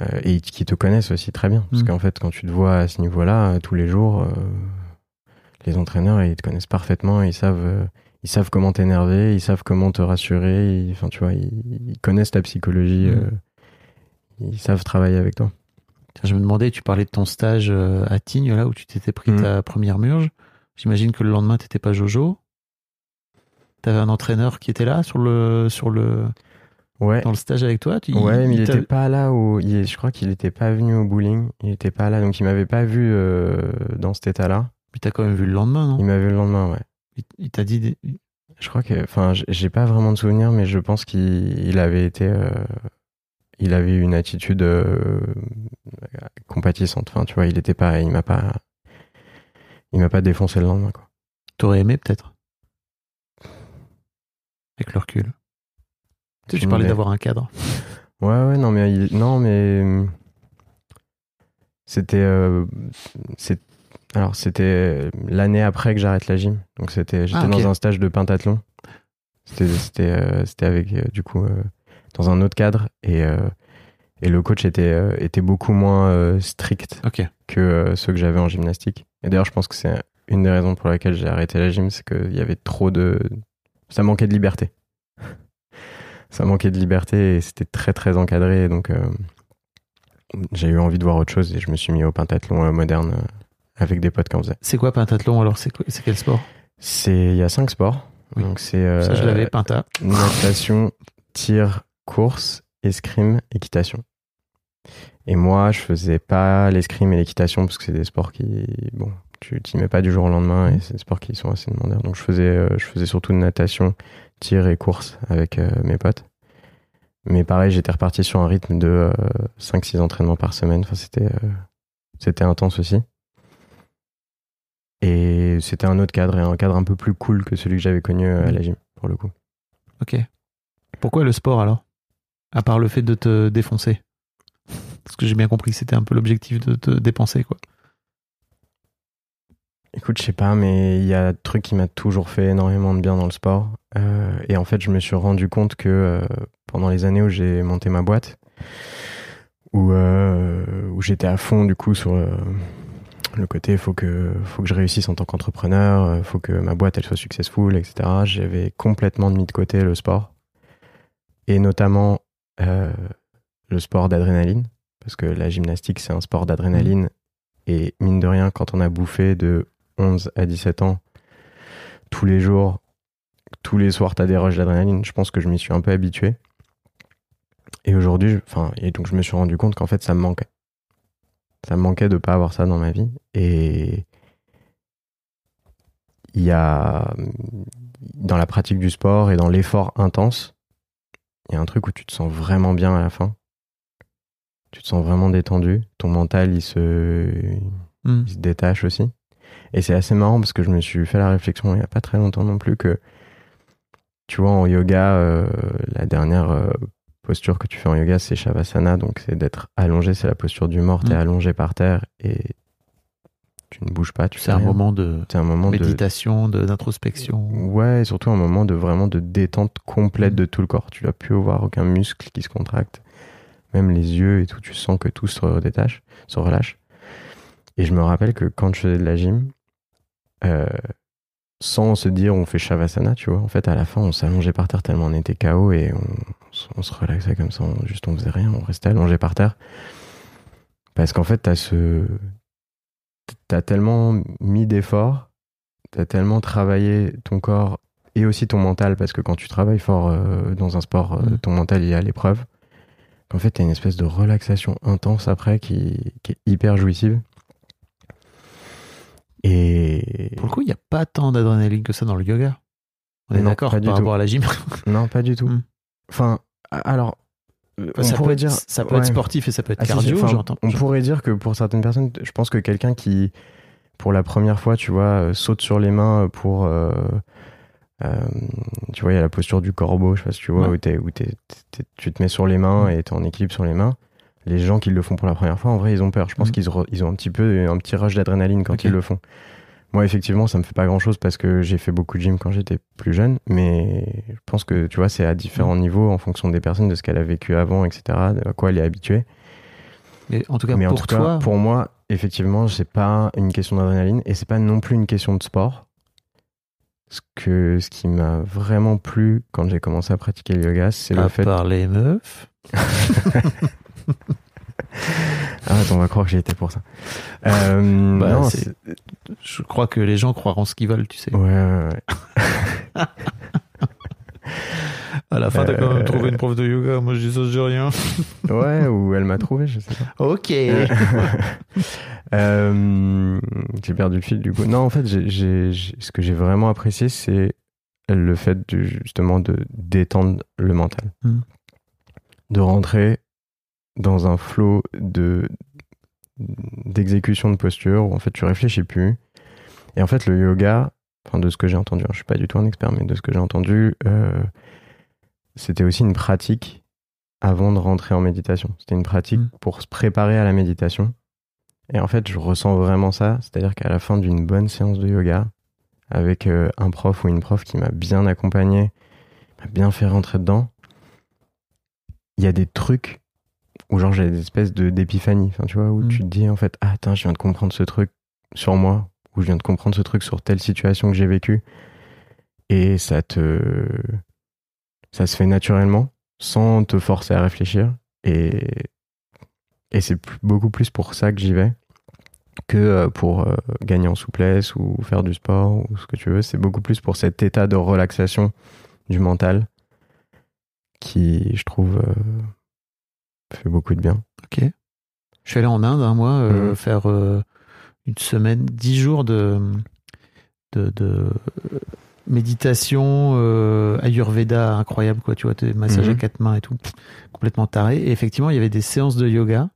euh, et qui te connaissent aussi très bien. Parce Mhm. qu'en fait quand tu te vois à ce niveau là tous les jours euh, les entraîneurs ils te connaissent parfaitement ils savent ils savent comment t'énerver ils savent comment te rassurer ils- enfin tu vois ils, ils connaissent ta psychologie euh, ils savent travailler avec toi Je me demandais, tu parlais de ton stage euh, à Tignes, là où tu t'étais pris Mhm. ta première murge. J'imagine que le lendemain, t'étais pas Jojo. T'avais un entraîneur qui était là sur le, sur le, ouais dans le stage avec toi. Tu, Ouais, mais il t'a- était pas là où. il je crois qu'il était pas venu au bowling. Il était pas là, donc il m'avait pas vu euh, dans cet état-là. Puis t'as quand même vu le lendemain, non? Il m'a vu le lendemain, ouais. Il, il t'a dit. des- Je crois que. Enfin, j'ai pas vraiment de souvenir, mais je pense qu'il il avait été. euh, il avait une attitude euh, compatissante. Enfin, tu vois, il était pas. Il m'a pas. Il m'a pas défoncé le lendemain, quoi. T'aurais aimé peut-être? Avec le recul. Tu sais, tu Aucune parlais d'avoir un cadre. Ouais, ouais, non, mais il- non, mais c'était, euh, c'est, alors c'était l'année après que j'arrête la gym, donc c'était, j'étais Ah, dans un stage de pentathlon. C'était, c'était, euh, c'était avec du coup dans un autre cadre et euh, et le coach était euh, était beaucoup moins euh, strict que ceux que j'avais en gymnastique. Et d'ailleurs, je pense que c'est une des raisons pour laquelle j'ai arrêté la gym, c'est qu'il y avait trop de, ça manquait de liberté. ça manquait de liberté et c'était très très encadré. Donc, euh, j'ai eu envie de voir autre chose et je me suis mis au pentathlon euh, moderne euh, avec des potes qui en faisaient. C'est quoi pentathlon alors? C'est quel sport? C'est, il y a cinq sports. Oui. Donc c'est Ça, je l'avais, Pinta. natation, tir, course, escrime, équitation. Et moi, je faisais pas l'escrime et l'équitation parce que c'est des sports qui, bon, tu t'y mets pas du jour au lendemain et c'est des sports qui sont assez demandeurs. Donc je faisais, euh, je faisais surtout de natation, tir et course avec euh, mes potes. Mais pareil, j'étais reparti sur un rythme de euh, 5-6 entraînements par semaine. Enfin, c'était, euh, c'était intense aussi. Et c'était un autre cadre et un cadre un peu plus cool que celui que j'avais connu euh, à la gym, pour le coup. Ok. Pourquoi le sport alors? À part le fait de te défoncer Parce que j'ai bien compris que c'était un peu l'objectif de te dépenser, quoi. Écoute, je sais pas, mais il y a un truc qui m'a toujours fait énormément de bien dans le sport. Euh, et en fait, je me suis rendu compte que euh, pendant les années où j'ai monté ma boîte, où, euh, j'étais à fond du coup sur euh, le côté faut que, faut que je réussisse en tant qu'entrepreneur, faut que ma boîte elle soit successful, etc. J'avais complètement mis de côté le sport. Et notamment euh, le sport d'adrénaline. Parce que la gymnastique, c'est un sport d'adrénaline. Et mine de rien, quand on a bouffé de 11 à 17 ans, tous les jours, tous les soirs, t'as des rushs d'adrénaline. Je pense que je m'y suis un peu habitué. Et aujourd'hui, enfin, et donc je me suis rendu compte qu'en fait, ça me manquait. Ça me manquait de pas avoir ça dans ma vie. Et il y a dans la pratique du sport et dans l'effort intense, il y a un truc où tu te sens vraiment bien à la fin. Tu te sens vraiment détendu. Ton mental, il se, Hmm. il se détache aussi. Et c'est assez marrant parce que je me suis fait la réflexion il n'y a pas très longtemps non plus que, tu vois, en yoga, euh, la dernière euh, posture que tu fais en yoga, c'est Shavasana. Donc, c'est d'être allongé, c'est la posture du mort. Tu es Mm. allongé par terre et tu ne bouges pas. Tu C'est un rien. moment de C'est un moment de. méditation, de- d'introspection. Ouais, et surtout un moment de vraiment de détente complète Mm. de tout le corps. Tu dois plus avoir aucun muscle qui se contracte. Même les yeux et tout, tu sens que tout se redétache, se relâche. Et je me rappelle que quand je faisais de la gym, euh, sans se dire on fait Shavasana, tu vois, en fait à la fin on s'allongeait par terre tellement on était KO et on, on se relaxait comme ça, on, juste on faisait rien, on restait allongé par terre. Parce qu'en fait t'as ce... T'as tellement mis d'efforts, t'as tellement travaillé ton corps et aussi ton mental, parce que quand tu travailles fort euh, dans un sport, euh, Mm. ton mental il est à l'épreuve. Qu'en fait, t'as une espèce de relaxation intense après qui, qui est hyper jouissive. Et. Pour le coup, il n'y a pas tant d'adrénaline que ça dans le yoga. On est d'accord par du tout. rapport à la gym. Non, pas du tout. (laughs) Mm. Enfin, alors. Euh, Enfin, on ça peut, pourrait être, dire. ça peut ouais. être sportif et ça peut être Ah, cardio, enfin, j'entends. On pourrait dire que pour certaines personnes, je pense que quelqu'un qui, pour la première fois, tu vois, euh, saute sur les mains pour. euh, euh, tu vois, il y a la posture du corbeau, je sais pas si tu vois, Ouais. où, t'es- où t'es- t'es- tu te mets sur les mains et tu es en équilibre sur les mains. Les gens qui le font pour la première fois, en vrai, ils ont peur. Je pense Mm. qu'ils re- ils ont un petit peu un petit rush d'adrénaline quand ils le font. Moi, effectivement, ça me fait pas grand chose parce que j'ai fait beaucoup de gym quand j'étais plus jeune, mais je pense que tu vois, c'est à différents Mm. niveaux en fonction des personnes, de ce qu'elle a vécu avant, etc., de à quoi elle est habituée. Mais en tout cas, Mais en pour tout toi, cas, pour moi, effectivement, c'est pas une question d'adrénaline et c'est pas non plus une question de sport. Ce, que, ce qui m'a vraiment plu quand j'ai commencé à pratiquer le yoga, c'est le fait. part les meufs, (laughs) Arrête, on va croire que j'ai été pour ça. Euh, Bah, non, c'est- c'est- je crois que les gens croiront ce qu'ils veulent, tu sais. Ouais, ouais, ouais. (laughs) À la fin, t'as quand Euh, même trouvé une prof de yoga. Moi, je dis ça, je dis rien. (laughs) Ouais, ou elle m'a trouvé, je sais pas. Ok. (laughs) Euh, j'ai perdu le fil du coup. Non, en fait, j'ai- j'ai- j'ai- ce que j'ai vraiment apprécié, c'est le fait de, justement de détendre le mental. Mm. De rentrer dans un flot de d'exécution de posture où en fait tu réfléchis plus. Et en fait, le yoga, enfin de ce que j'ai entendu, hein, je suis pas du tout un expert, mais de ce que j'ai entendu, euh, c'était aussi une pratique avant de rentrer en méditation. C'était une pratique Mm. pour se préparer à la méditation. Et en fait, je ressens vraiment ça. C'est-à-dire qu'à la fin d'une bonne séance de yoga, avec euh, un prof ou une prof qui m'a bien accompagné, m'a bien fait rentrer dedans, il y a des trucs où genre j'ai des espèces de d'épiphanie, enfin tu vois, où Mm. tu te dis en fait, ah attends, je viens de comprendre ce truc sur moi, ou je viens de comprendre ce truc sur telle situation que j'ai vécue, et ça te, ça se fait naturellement, sans te forcer à réfléchir, et et c'est beaucoup plus pour ça que j'y vais que euh, pour euh, gagner en souplesse ou faire du sport ou ce que tu veux. C'est beaucoup plus pour cet état de relaxation du mental qui, je trouve, euh, fait beaucoup de bien. Ok. Je suis allé en Inde un mois euh, Mhm. faire euh, une semaine, dix jours de, de, de, méditation euh, Ayurveda incroyable, quoi. Tu vois, tes massages à Mhm. quatre mains et tout, pff, complètement taré. Et effectivement, il y avait des séances de yoga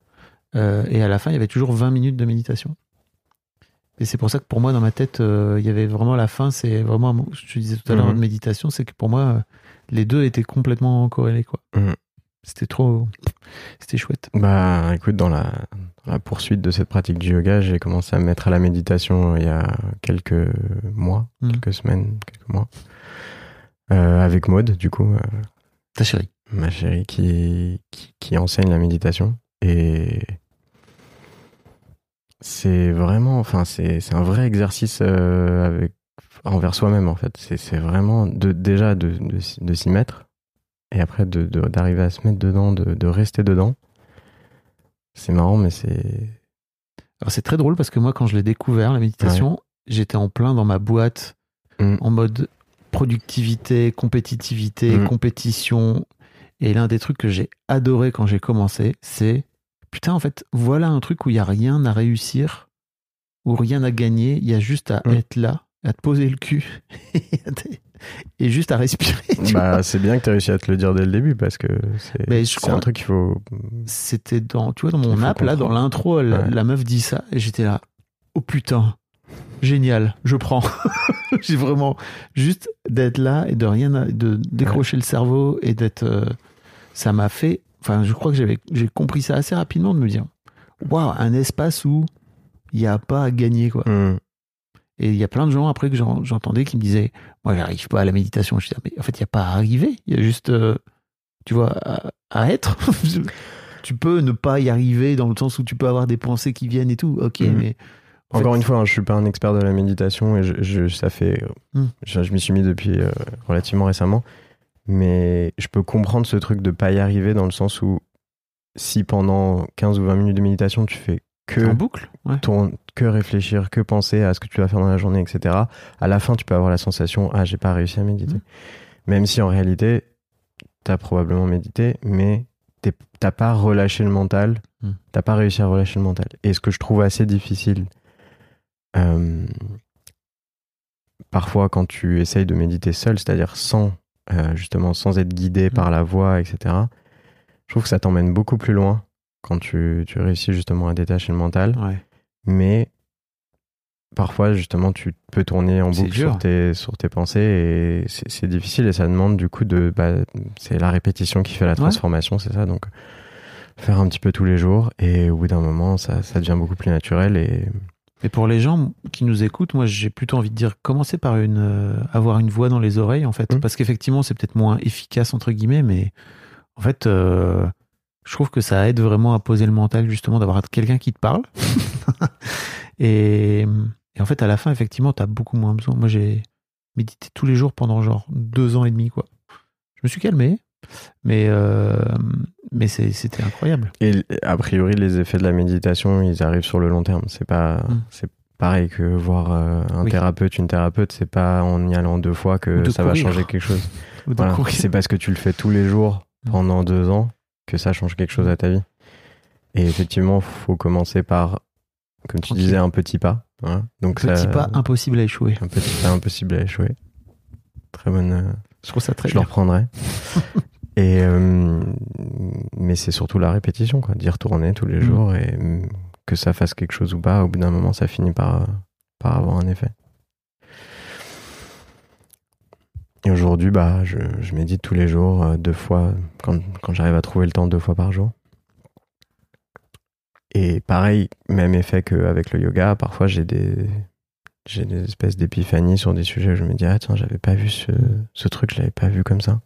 euh, et à la fin, il y avait toujours 20 minutes de méditation. Et c'est pour ça que pour moi, dans ma tête, il y avait vraiment la fin. C'est vraiment, je te disais tout à l'heure de méditation, c'est que pour moi, les deux étaient complètement corrélés, quoi. C'était trop, c'était chouette. Bah, écoute, dans la, dans la poursuite de cette pratique du yoga, j'ai commencé à me mettre à la méditation il y a quelques mois, Mhm. quelques semaines, quelques mois, Euh, avec Maude, du coup, euh, Ta chérie. ma chérie qui, qui, qui enseigne la méditation. Et c'est vraiment, enfin, c'est c'est un vrai exercice euh, avec, envers soi-même, en fait. C'est c'est vraiment de, déjà de, de s'y mettre et après d'arriver de, d'arriver à se mettre dedans, de, de rester dedans. C'est marrant, mais c'est. Alors c'est très drôle parce que moi, quand je l'ai découvert, la méditation, j'étais en plein dans ma boîte, Mm. en mode productivité, compétitivité, Mm. compétition. Et l'un des trucs que j'ai adoré quand j'ai commencé, c'est putain, en fait, voilà un truc où il y a rien à réussir, où rien à gagner. Il y a juste à Mm. être là, à te poser le cul (laughs) et juste à respirer. tu. Bah, c'est bien que tu réussi à te le dire dès le début parce que c'est un truc qu'il faut. C'était dans, tu vois, dans mon app, là, dans l'intro, la, Ouais. la meuf dit ça, et j'étais là, oh putain, génial, je prends. (laughs) J'ai vraiment juste d'être là et de rien, de décrocher le cerveau et d'être, euh, ça m'a fait, enfin, je crois que j'avais, j'ai compris ça assez rapidement de me dire, waouh, un espace où il n'y a pas à gagner, quoi. Hmm. Et il y a plein de gens après que j'en- j'entendais qui me disaient Moi, j'arrive pas à la méditation. Je disais Mais en fait, il n'y a pas à arriver. Il y a juste, euh, tu vois, à, à être. (laughs) tu peux ne pas y arriver dans le sens où tu peux avoir des pensées qui viennent et tout. Ok, Mhm. mais. en Encore fait, une fois, hein, je suis pas un expert de la méditation et je, je- ça fait. Hmm. Je, je m'y suis mis depuis euh, relativement récemment. Mais je peux comprendre ce truc de pas y arriver dans le sens où si pendant 15 ou 20 minutes de méditation, tu fais que En boucle ouais. tourne- que réfléchir, que penser à ce que tu vas faire dans la journée, etc. À la fin, tu peux avoir la sensation ah j'ai pas réussi à méditer. Mhm. Même si en réalité, t'as probablement médité, mais t'as pas relâché le mental, Mhm. t'as pas réussi à relâcher le mental. Et ce que je trouve assez difficile, euh, parfois quand tu essayes de méditer seul, c'est-à-dire sans euh, justement sans être guidé par la voix, etc. Je trouve que ça t'emmène beaucoup plus loin quand tu, tu réussis justement à détacher le mental. Ouais. mais parfois justement tu peux tourner en boucle sur tes, sur tes pensées et c'est difficile et ça demande du coup de bah, c'est la répétition qui fait la transformation c'est ça. Donc faire un petit peu tous les jours et au bout d'un moment ça, ça devient beaucoup plus naturel et Et pour les gens qui nous écoutent, moi j'ai plutôt envie de dire commencez par une euh, avoir une voix dans les oreilles en fait, Mhm. parce qu'effectivement c'est peut-être moins efficace entre guillemets, mais en fait euh, je trouve que ça aide vraiment à poser le mental justement d'avoir quelqu'un qui te parle. (laughs) et, et en fait à la fin effectivement t'as beaucoup moins besoin. Moi j'ai médité tous les jours pendant genre deux ans et demi quoi. Je me suis calmé, mais euh, mais c'était incroyable. Et a priori, les effets de la méditation, ils arrivent sur le long terme. C'est pas, Mm. c'est pareil que voir euh, un Oui. thérapeute, une thérapeute. C'est pas en y allant deux fois que de ça va changer quelque chose. (laughs) Voilà. C'est parce que tu le fais tous les jours Mm. pendant deux ans que ça change quelque chose à ta vie. Et effectivement, faut commencer par, comme tu disais, un petit pas. hein. Donc Petit ça, pas impossible à échouer. un petit pas impossible à échouer. Très bonne. euh, Je trouve ça très je le reprendrai. (laughs) et euh, mais c'est surtout la répétition, quoi, d'y retourner tous les Mm. jours et que ça fasse quelque chose ou pas, au bout d'un moment, ça finit par, euh, par avoir un effet. Et aujourd'hui, bah, je, je médite tous les jours, euh, deux fois, quand, quand j'arrive à trouver le temps, deux fois par jour. Et pareil, même effet qu'avec le yoga, parfois j'ai des, j'ai des espèces d'épiphanies sur des sujets où je me dis, ah tiens, j'avais pas vu ce, ce truc, je l'avais pas vu comme ça.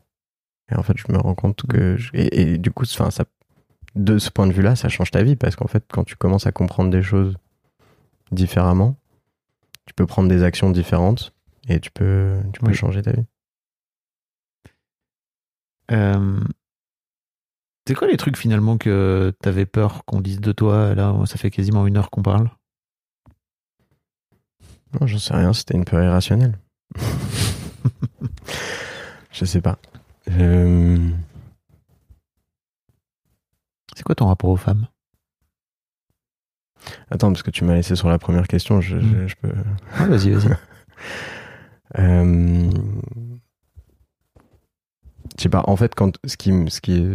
Et en fait, je me rends compte que. je- et, et du coup, ça, de ce point de vue-là, ça change ta vie parce qu'en fait, quand tu commences à comprendre des choses différemment, tu peux prendre des actions différentes et tu peux, tu peux Oui. changer ta vie. Euh, c'est quoi les trucs finalement que t'avais peur qu'on dise de toi Là, ça fait quasiment une heure qu'on parle. Non, j'en sais rien, c'était une peur irrationnelle. (laughs) je sais pas. Euh, C'est quoi ton rapport aux femmes? Attends, parce que tu m'as laissé sur la première question, je, je- Mm. je peux. Ah, Vas-y, vas-y. (laughs) Euh, Sais pas, en fait, quand, ce qui, ce qui,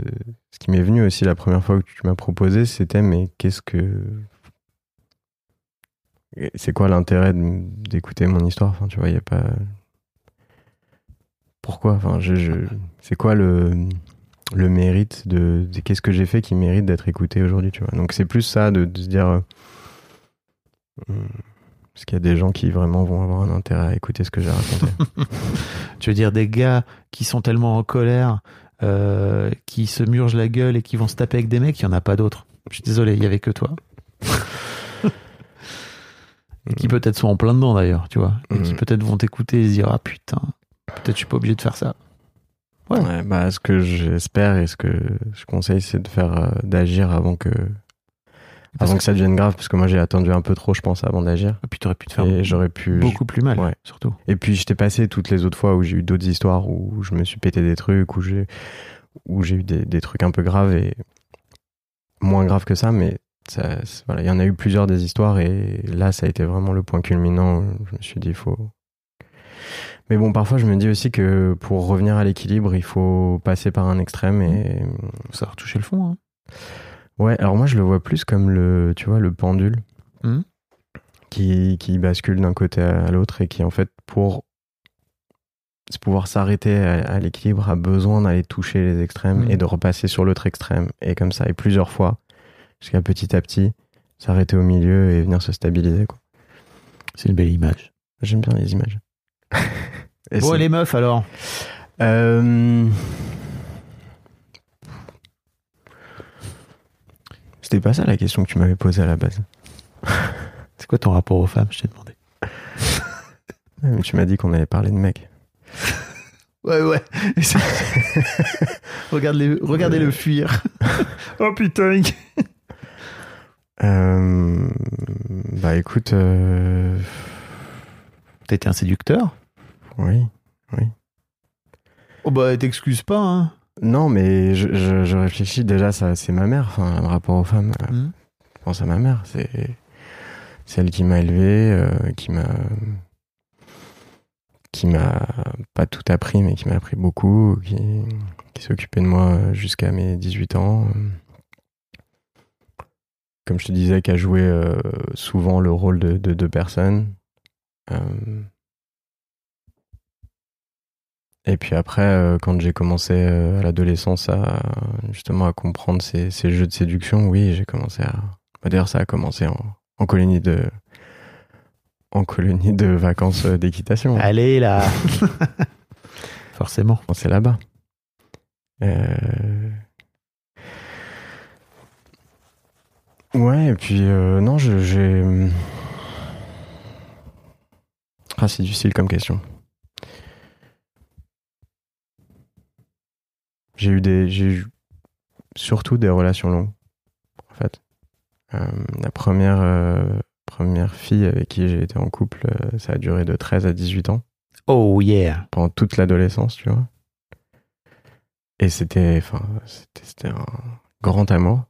ce qui m'est venu aussi la première fois que tu m'as proposé, c'était mais qu'est-ce que. C'est quoi l'intérêt d'écouter mon histoire? Enfin, tu vois, il n'y a pas. Pourquoi? Enfin, je, je- c'est quoi le, le mérite de, Qu'est-ce que j'ai fait qui mérite d'être écouté aujourd'hui, tu vois? Donc, c'est plus ça de, se dire. euh, hum, Parce qu'il y a des gens qui vraiment vont avoir un intérêt à écouter ce que j'ai raconté. (laughs) Tu veux dire des gars qui sont tellement en colère, euh, qui se murgent la gueule et qui vont se taper avec des mecs, il n'y en a pas d'autres. Je suis désolé, il n'y avait que toi. (laughs) et qui peut-être sont en plein dedans d'ailleurs, tu vois. Et qui Mhm. peut-être vont t'écouter et se dire Ah putain, peut-être je suis pas obligé de faire ça. Ouais. Ouais, bah, ce que j'espère et ce que je conseille, c'est de faire, euh, d'agir avant que, avant que- ça devienne grave, parce que moi j'ai attendu un peu trop, je pense, avant d'agir. Et puis t'aurais pu te faire Et j'aurais pu. beaucoup plus mal, Ouais. surtout. Et puis j'étais passé toutes les autres fois où j'ai eu d'autres histoires où je me suis pété des trucs, où j'ai, où j'ai eu des, des trucs un peu graves et moins graves que ça, mais ça, voilà, il y en a eu plusieurs des histoires et là, ça a été vraiment le point culminant. où Je me suis dit, il faut. Mais bon, parfois, je me dis aussi que pour revenir à l'équilibre, il faut passer par un extrême et Faut savoir toucher le fond. Hein. Ouais, alors moi je le vois plus comme le, tu vois, le pendule Mhm. qui, qui bascule d'un côté à l'autre et qui en fait pour pouvoir s'arrêter à, à l'équilibre a besoin d'aller toucher les extrêmes et de repasser sur l'autre extrême et comme ça et plusieurs fois jusqu'à petit à petit s'arrêter au milieu et venir se stabiliser quoi. C'est une belle image. J'aime bien les images. (laughs) Et Bon, c'est- les meufs alors? Euh, C'était pas ça la question que tu m'avais posée à la base. (laughs) C'est quoi ton rapport aux femmes Je t'ai demandé. (laughs) Mais tu m'as dit qu'on allait parler de mecs. (laughs) Ouais, ouais. Regarde les, regardez-le fuir. oh putain. Euh, bah écoute, euh, T'étais un séducteur? Oui. Oh bah t'excuses pas, hein. Non, mais je, je, je réfléchis déjà, ça, c'est ma mère. Enfin, le rapport aux femmes, euh, Mhm. je pense à ma mère. C'est celle qui m'a élevé, euh, qui m'a qui m'a pas tout appris, mais qui m'a appris beaucoup, qui, qui s'est occupée de moi jusqu'à mes 18 ans. Comme je te disais, qui a joué euh, souvent le rôle de, de deux personnes. Euh, Et puis après, euh, quand j'ai commencé euh, à l'adolescence à justement à comprendre ces, ces jeux de séduction, oui, j'ai commencé à. bah, D'ailleurs, ça a commencé en, en colonie de en colonie de vacances euh, d'équitation. Allez là. (laughs) Forcément. C'est là-bas. Euh, Ouais, et puis non, je- j'ai. Ah, c'est difficile comme question. J'ai eu des, j'ai eu surtout des relations longues, en fait. Euh, la première, euh, première fille avec qui j'ai été en couple, euh, ça a duré de 13 à 18 ans Oh yeah. pendant toute l'adolescence, tu vois. Et c'était, enfin, c'était, c'était un grand amour.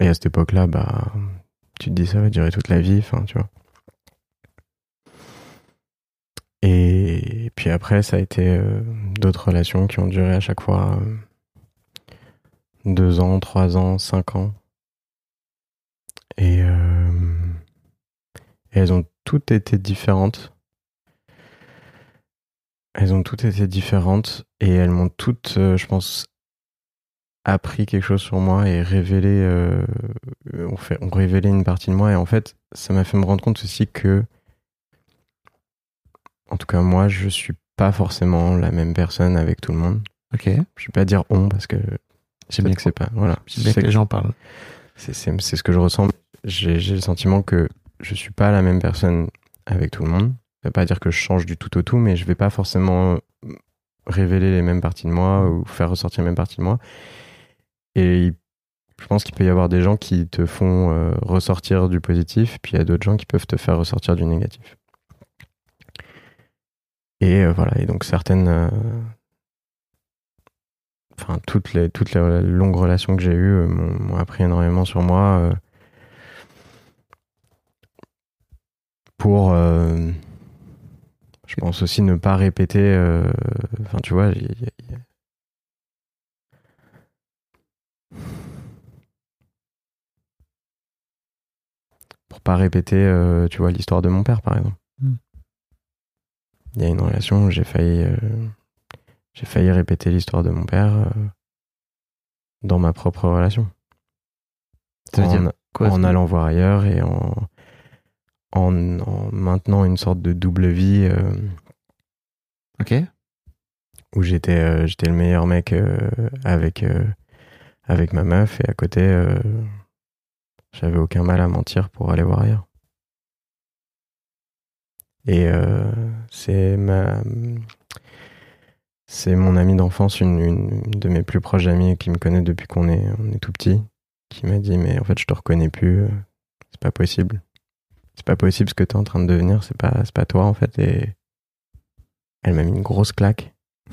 Et à cette époque-là, bah, tu te dis ça va durer toute la vie, enfin, tu vois. Et puis après, ça a été euh, d'autres relations qui ont duré à chaque fois euh, deux ans, trois ans, cinq ans. Et, euh, elles ont toutes été différentes. Elles ont toutes été différentes et elles m'ont toutes, je pense, appris quelque chose sur moi et révélé, fait, révélé une partie de moi. Et en fait, ça m'a fait me rendre compte aussi que, en tout cas, moi, je suis pas forcément la même personne avec tout le monde. Ok. Je vais pas dire on parce que J'aime bien que c'est pas. Voilà. J'aime bien C'est que les gens parlent. c'est c'est- c'est ce que je ressens. J'ai j'ai le sentiment que je suis pas la même personne avec tout le monde. Ça veut pas dire que je change du tout au tout, mais je vais pas forcément révéler les mêmes parties de moi ou faire ressortir les mêmes parties de moi. Et je pense qu'il peut y avoir des gens qui te font euh, ressortir du positif, puis il y a d'autres gens qui peuvent te faire ressortir du négatif. Et euh, voilà, et donc certaines, euh, enfin toutes les toutes les longues relations que j'ai eues euh, m'ont appris énormément sur moi pour je pense aussi ne pas répéter enfin tu vois y y a- pour pas répéter tu vois l'histoire de mon père par exemple Hmm. Il y a une relation où j'ai failli euh, j'ai failli répéter l'histoire de mon père euh, dans ma propre relation. Ça veut en, dire quoi, en allant voir ailleurs et en, en, en maintenant une sorte de double vie euh, Ok. où j'étais j'étais le meilleur mec avec avec ma meuf et à côté j'avais aucun mal à mentir pour aller voir ailleurs. Et euh, c'est ma c'est mon ami d'enfance, une, une de mes plus proches amies qui me connaît depuis qu'on est on est tout petit, qui m'a dit mais en fait je te reconnais plus, euh, c'est pas possible, c'est pas possible ce que t'es en train de devenir, c'est pas pas toi en fait et elle m'a mis une grosse claque. (laughs)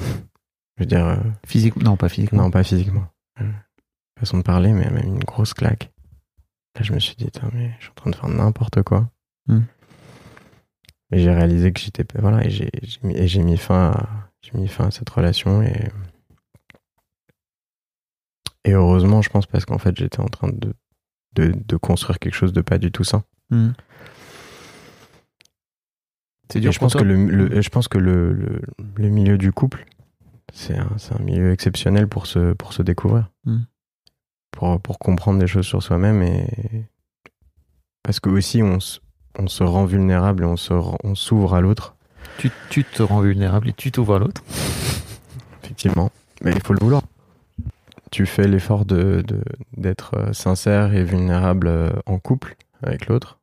Je veux dire, euh, Physique Non, pas physiquement. non, pas physiquement. Façon de parler, mais elle m'a mis une grosse claque. Là, je me suis dit, mais je suis en train de faire n'importe quoi. Hmm. Et j'ai réalisé que j'étais, voilà, et j'ai mis, mis fin à, mis fin à cette relation et, et heureusement, je pense, parce qu'en fait, j'étais en train de, de, de construire quelque chose de pas du tout sain. Hmm. C'est Et dur je pense que le, le- je pense que le, le, le milieu du couple, c'est un, un milieu exceptionnel pour se, pour se découvrir. Mm. Pour, pour comprendre des choses sur soi-même et. Parce que aussi, on, se- on se rend vulnérable et on se rend- on s'ouvre à l'autre, tu, tu te rends vulnérable et tu t'ouvres à l'autre. (laughs) effectivement. Mais il faut le vouloir. Tu fais l'effort de, d'être euh, sincère et vulnérable euh, en couple avec l'autre.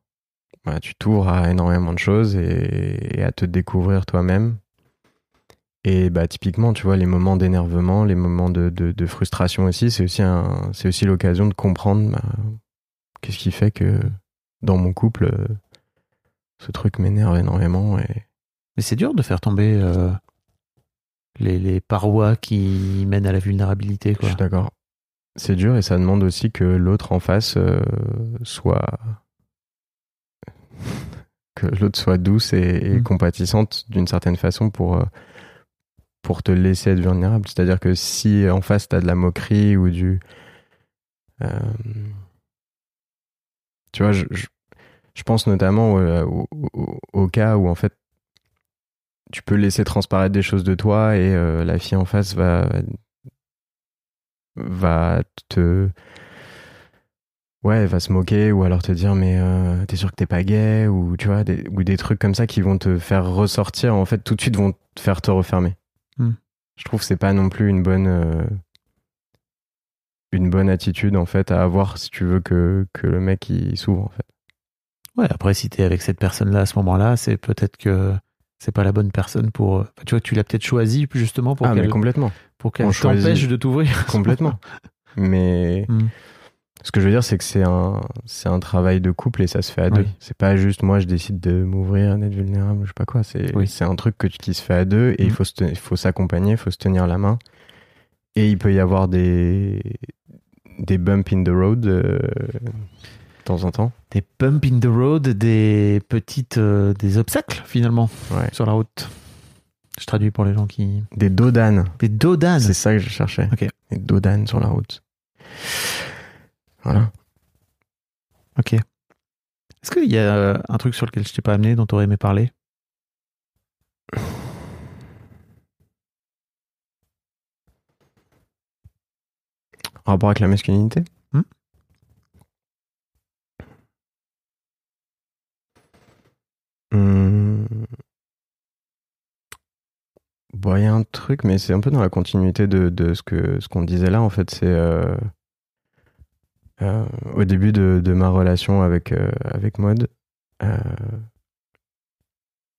Bah, tu t'ouvres à énormément de choses et, et à te découvrir toi-même. Et bah typiquement, tu vois, les moments d'énervement, les moments de, de, de frustration aussi, c'est aussi un, c'est aussi l'occasion de comprendre bah, qu'est-ce qui fait que dans mon couple, euh, ce truc m'énerve énormément. Et Mais c'est dur de faire tomber euh, les, les parois qui mènent à la vulnérabilité. je suis d'accord. C'est dur et ça demande aussi que l'autre en face euh, soit (laughs) que l'autre soit douce et, et Mm. compatissante d'une certaine façon pour euh, pour te laisser être vulnérable. C'est-à-dire que si en face t'as de la moquerie ou du tu vois, je, je, je pense notamment au, au- au- au cas où en fait tu peux laisser transparaître des choses de toi et euh, la fille en face va va te ouais va se moquer ou alors te dire mais euh, t'es sûr que t'es pas gay ou tu vois des, ou des trucs comme ça qui vont te faire ressortir en fait tout de suite vont te faire te refermer Hmm. je trouve que c'est pas non plus une bonne euh, une bonne attitude en fait à avoir si tu veux que, que le mec il s'ouvre en fait Ouais, après, si t'es avec cette personne-là à ce moment-là, c'est peut-être que c'est pas la bonne personne pour. euh, enfin, tu vois, tu l'as peut-être choisi justement pour ah qu'elle complètement pour qu'elle t'empêche de t'ouvrir. (laughs) complètement mais Hmm. ce que je veux dire c'est que c'est un c'est un travail de couple et ça se fait à Oui. deux c'est pas juste moi je décide de m'ouvrir d'être vulnérable je sais pas quoi c'est Oui. c'est un truc que, qui se fait à deux et il Mhm. faut se faut s'accompagner il faut se tenir la main et il peut y avoir des des bumps in the road euh, de temps en temps Des bumps in the road, des petites euh, des obstacles finalement ouais sur la route. Je traduis pour les gens qui. des dos d'âne Des dodanes. c'est ça que je cherchais Ok. des dos d'âne sur la route voilà Ok. Est-ce qu'il y a euh, un truc sur lequel je t'ai pas amené dont tu aurais aimé parler? En rapport avec la masculinité? Hmm. Bon, il y a un truc, mais c'est un peu dans la continuité de, de ce que ce qu'on disait là. En fait, c'est euh, euh, au début de, de ma relation avec euh, avec euh,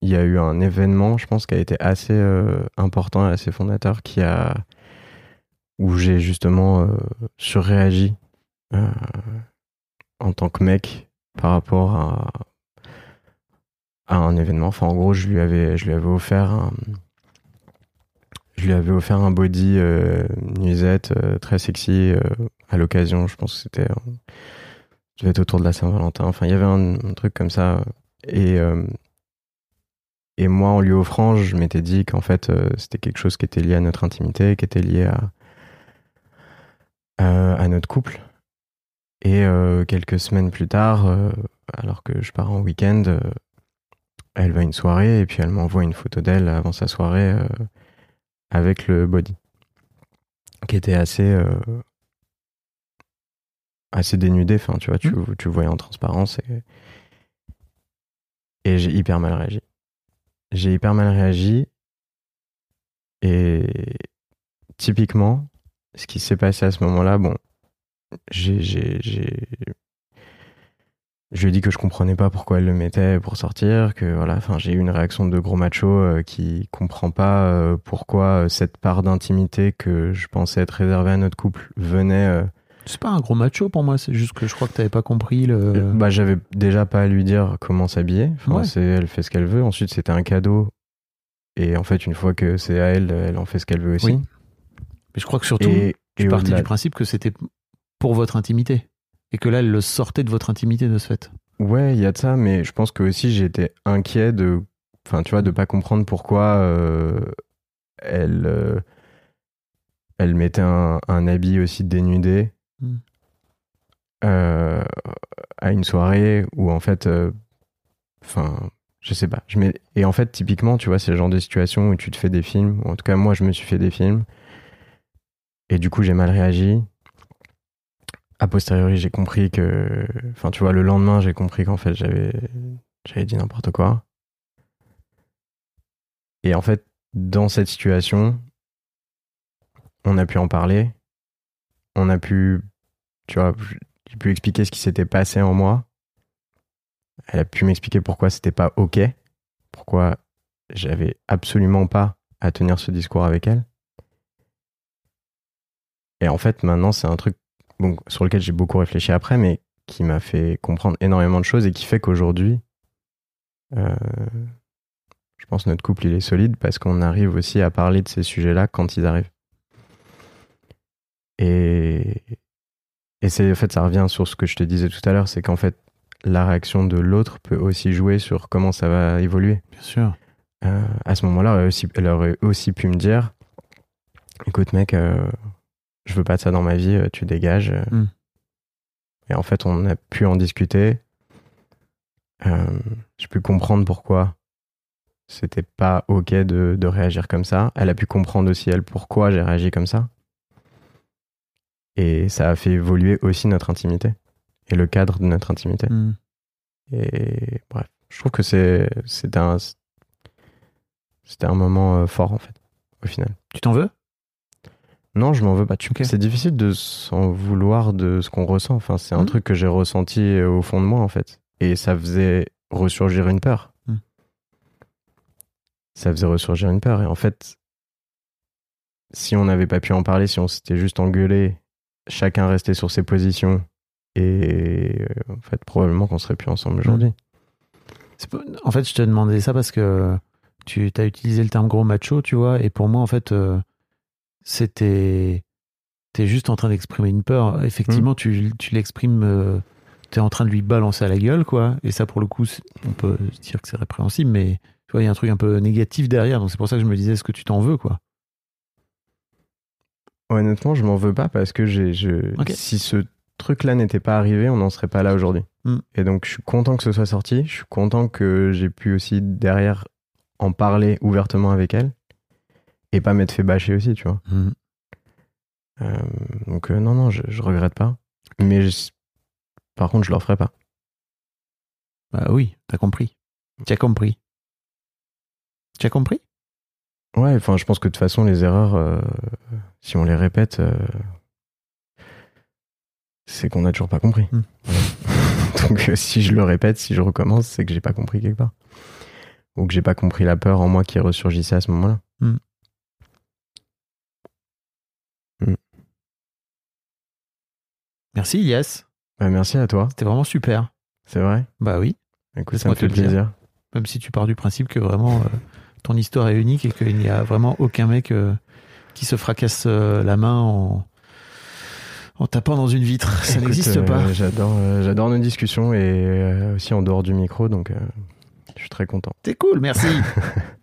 il y a eu un événement, je pense, qui a été assez important et assez fondateur, qui a où j'ai justement surréagi en tant que mec par rapport à, à un événement. Enfin, en gros, je lui avais, je lui avais offert un, je lui avais offert un body euh, nuisette euh, très sexy euh, à l'occasion. Je pense que c'était, devait être autour de la Saint-Valentin. Enfin, il y avait un, truc comme ça. Et et moi, en lui offrant, je m'étais dit qu'en fait, c'était quelque chose qui était lié à notre intimité, qui était lié à à, à notre couple. Et quelques semaines plus tard, alors que je pars en week-end, elle va à une soirée et puis elle m'envoie une photo d'elle avant sa soirée euh, avec le body, qui était assez euh, assez dénudé. Enfin, tu vois, tu, tu le voyais en transparence et et j'ai hyper mal réagi. J'ai hyper mal réagi et typiquement, ce qui s'est passé à ce moment-là, bon, j'ai, je lui ai dit que je comprenais pas pourquoi elle le mettait pour sortir, que voilà, enfin, j'ai eu une réaction de gros macho euh, qui comprend pas euh, pourquoi euh, cette part d'intimité que je pensais être réservée à notre couple venait. euh, C'est pas un gros macho pour moi, c'est juste que je crois que t'avais pas compris le. Bah, j'avais déjà pas à lui dire comment s'habiller. Enfin, Ouais. elle fait ce qu'elle veut. Ensuite, c'était un cadeau. Et en fait, une fois que c'est à elle, elle en fait ce qu'elle veut aussi. Oui. Mais je crois que surtout, Et, tu et partais du principe que c'était pour votre intimité. Et que là, elle le sortait de votre intimité de ce fait. Ouais, il y a de ça, mais je pense que aussi j'étais inquiet de, enfin, tu vois, de pas comprendre pourquoi euh, elle, euh, elle mettait un, un habit aussi dénudé Hmm. euh, à une soirée où en fait, enfin, je sais pas. Je mets, et en fait, typiquement, tu vois, c'est le genre de situation où tu te fais des films. En tout cas, moi, je me suis fait des films. Et du coup, j'ai mal réagi. A posteriori, j'ai compris que. Enfin, tu vois, le lendemain, j'ai compris qu'en fait, j'avais j'avais dit n'importe quoi. Et en fait, dans cette situation, on a pu en parler. On a pu. Tu vois, j'ai pu expliquer ce qui s'était passé en moi. Elle a pu m'expliquer pourquoi c'était pas OK. Pourquoi j'avais absolument pas à tenir ce discours avec elle. Et en fait, maintenant, c'est un truc bon, sur lequel j'ai beaucoup réfléchi après, mais qui m'a fait comprendre énormément de choses et qui fait qu'aujourd'hui, euh, je pense que notre couple, il est solide parce qu'on arrive aussi à parler de ces sujets-là quand ils arrivent. Et, et c'est, en fait, ça revient sur ce que je te disais tout à l'heure, c'est qu'en fait, la réaction de l'autre peut aussi jouer sur comment ça va évoluer. Bien sûr. Euh, à ce moment-là, elle aurait aussi, elle aurait aussi pu me dire écoute, mec, euh, je veux pas de ça dans ma vie, euh, tu dégages. euh. Mm. Et en fait, on a pu en discuter. Euh, J'ai pu comprendre pourquoi c'était pas OK de, de réagir comme ça. Elle a pu comprendre aussi, elle, pourquoi j'ai réagi comme ça. Et ça a fait évoluer aussi notre intimité et le cadre de notre intimité. Hmm. Et bref, je trouve que c'est c'était un un moment fort en fait au final. Tu t'en veux? Non, je m'en veux pas. C'est difficile de s'en vouloir de ce qu'on ressent. Enfin, c'est un Mhm. truc que j'ai ressenti euh, au fond de moi en fait, et ça faisait ressurgir une peur. Mhm. Ça faisait ressurgir une peur. Et en fait, si on n'avait pas pu en parler, si on s'était juste engueulé, chacun restait sur ses positions, et euh, en fait, probablement qu'on serait plus ensemble aujourd'hui. C'est pas- En fait, je te demandais ça parce que tu as utilisé le terme gros macho, tu vois, et pour moi, en fait, euh, c'était. T'es juste en train d'exprimer une peur. Effectivement, tu, tu l'exprimes. euh, T'es en train de lui balancer à la gueule, quoi. Et ça, pour le coup, on peut se dire que c'est répréhensible, mais tu vois, il y a un truc un peu négatif derrière. Donc, c'est pour ça que je me disais, est-ce que tu t'en veux, quoi? Honnêtement, je m'en veux pas parce que j'ai, je, si ce truc-là n'était pas arrivé, on n'en serait pas là aujourd'hui. Mm. Et donc, je suis content que ce soit sorti. Je suis content que j'ai pu aussi derrière en parler ouvertement avec elle et pas m'être fait bâcher aussi, tu vois. Euh, donc, euh, non, non, je, je regrette pas. Mais je- par contre, je le referai pas. Bah oui, t'as compris. Tu as compris. Tu as compris? Ouais, enfin, je pense que de toute façon, les erreurs, euh, si on les répète, c'est qu'on n'a toujours pas compris. Mm. Voilà. (laughs) Donc, si je le répète, si je recommence, c'est que j'ai pas compris quelque part. Ou que j'ai pas compris la peur en moi qui ressurgissait à ce moment-là. Merci, Yes. Bah, merci à toi, C'était vraiment super. c'est vrai? Bah oui. Écoute, ça me te fait plaisir. Même si tu pars du principe que vraiment euh, ton histoire est unique et qu'il n'y a vraiment aucun mec euh, qui se fracasse euh, la main en, en tapant dans une vitre. Ça n'existe pas. J'adore, j'adore nos discussions et aussi en dehors du micro, donc je suis très content. C'est cool, merci. (laughs)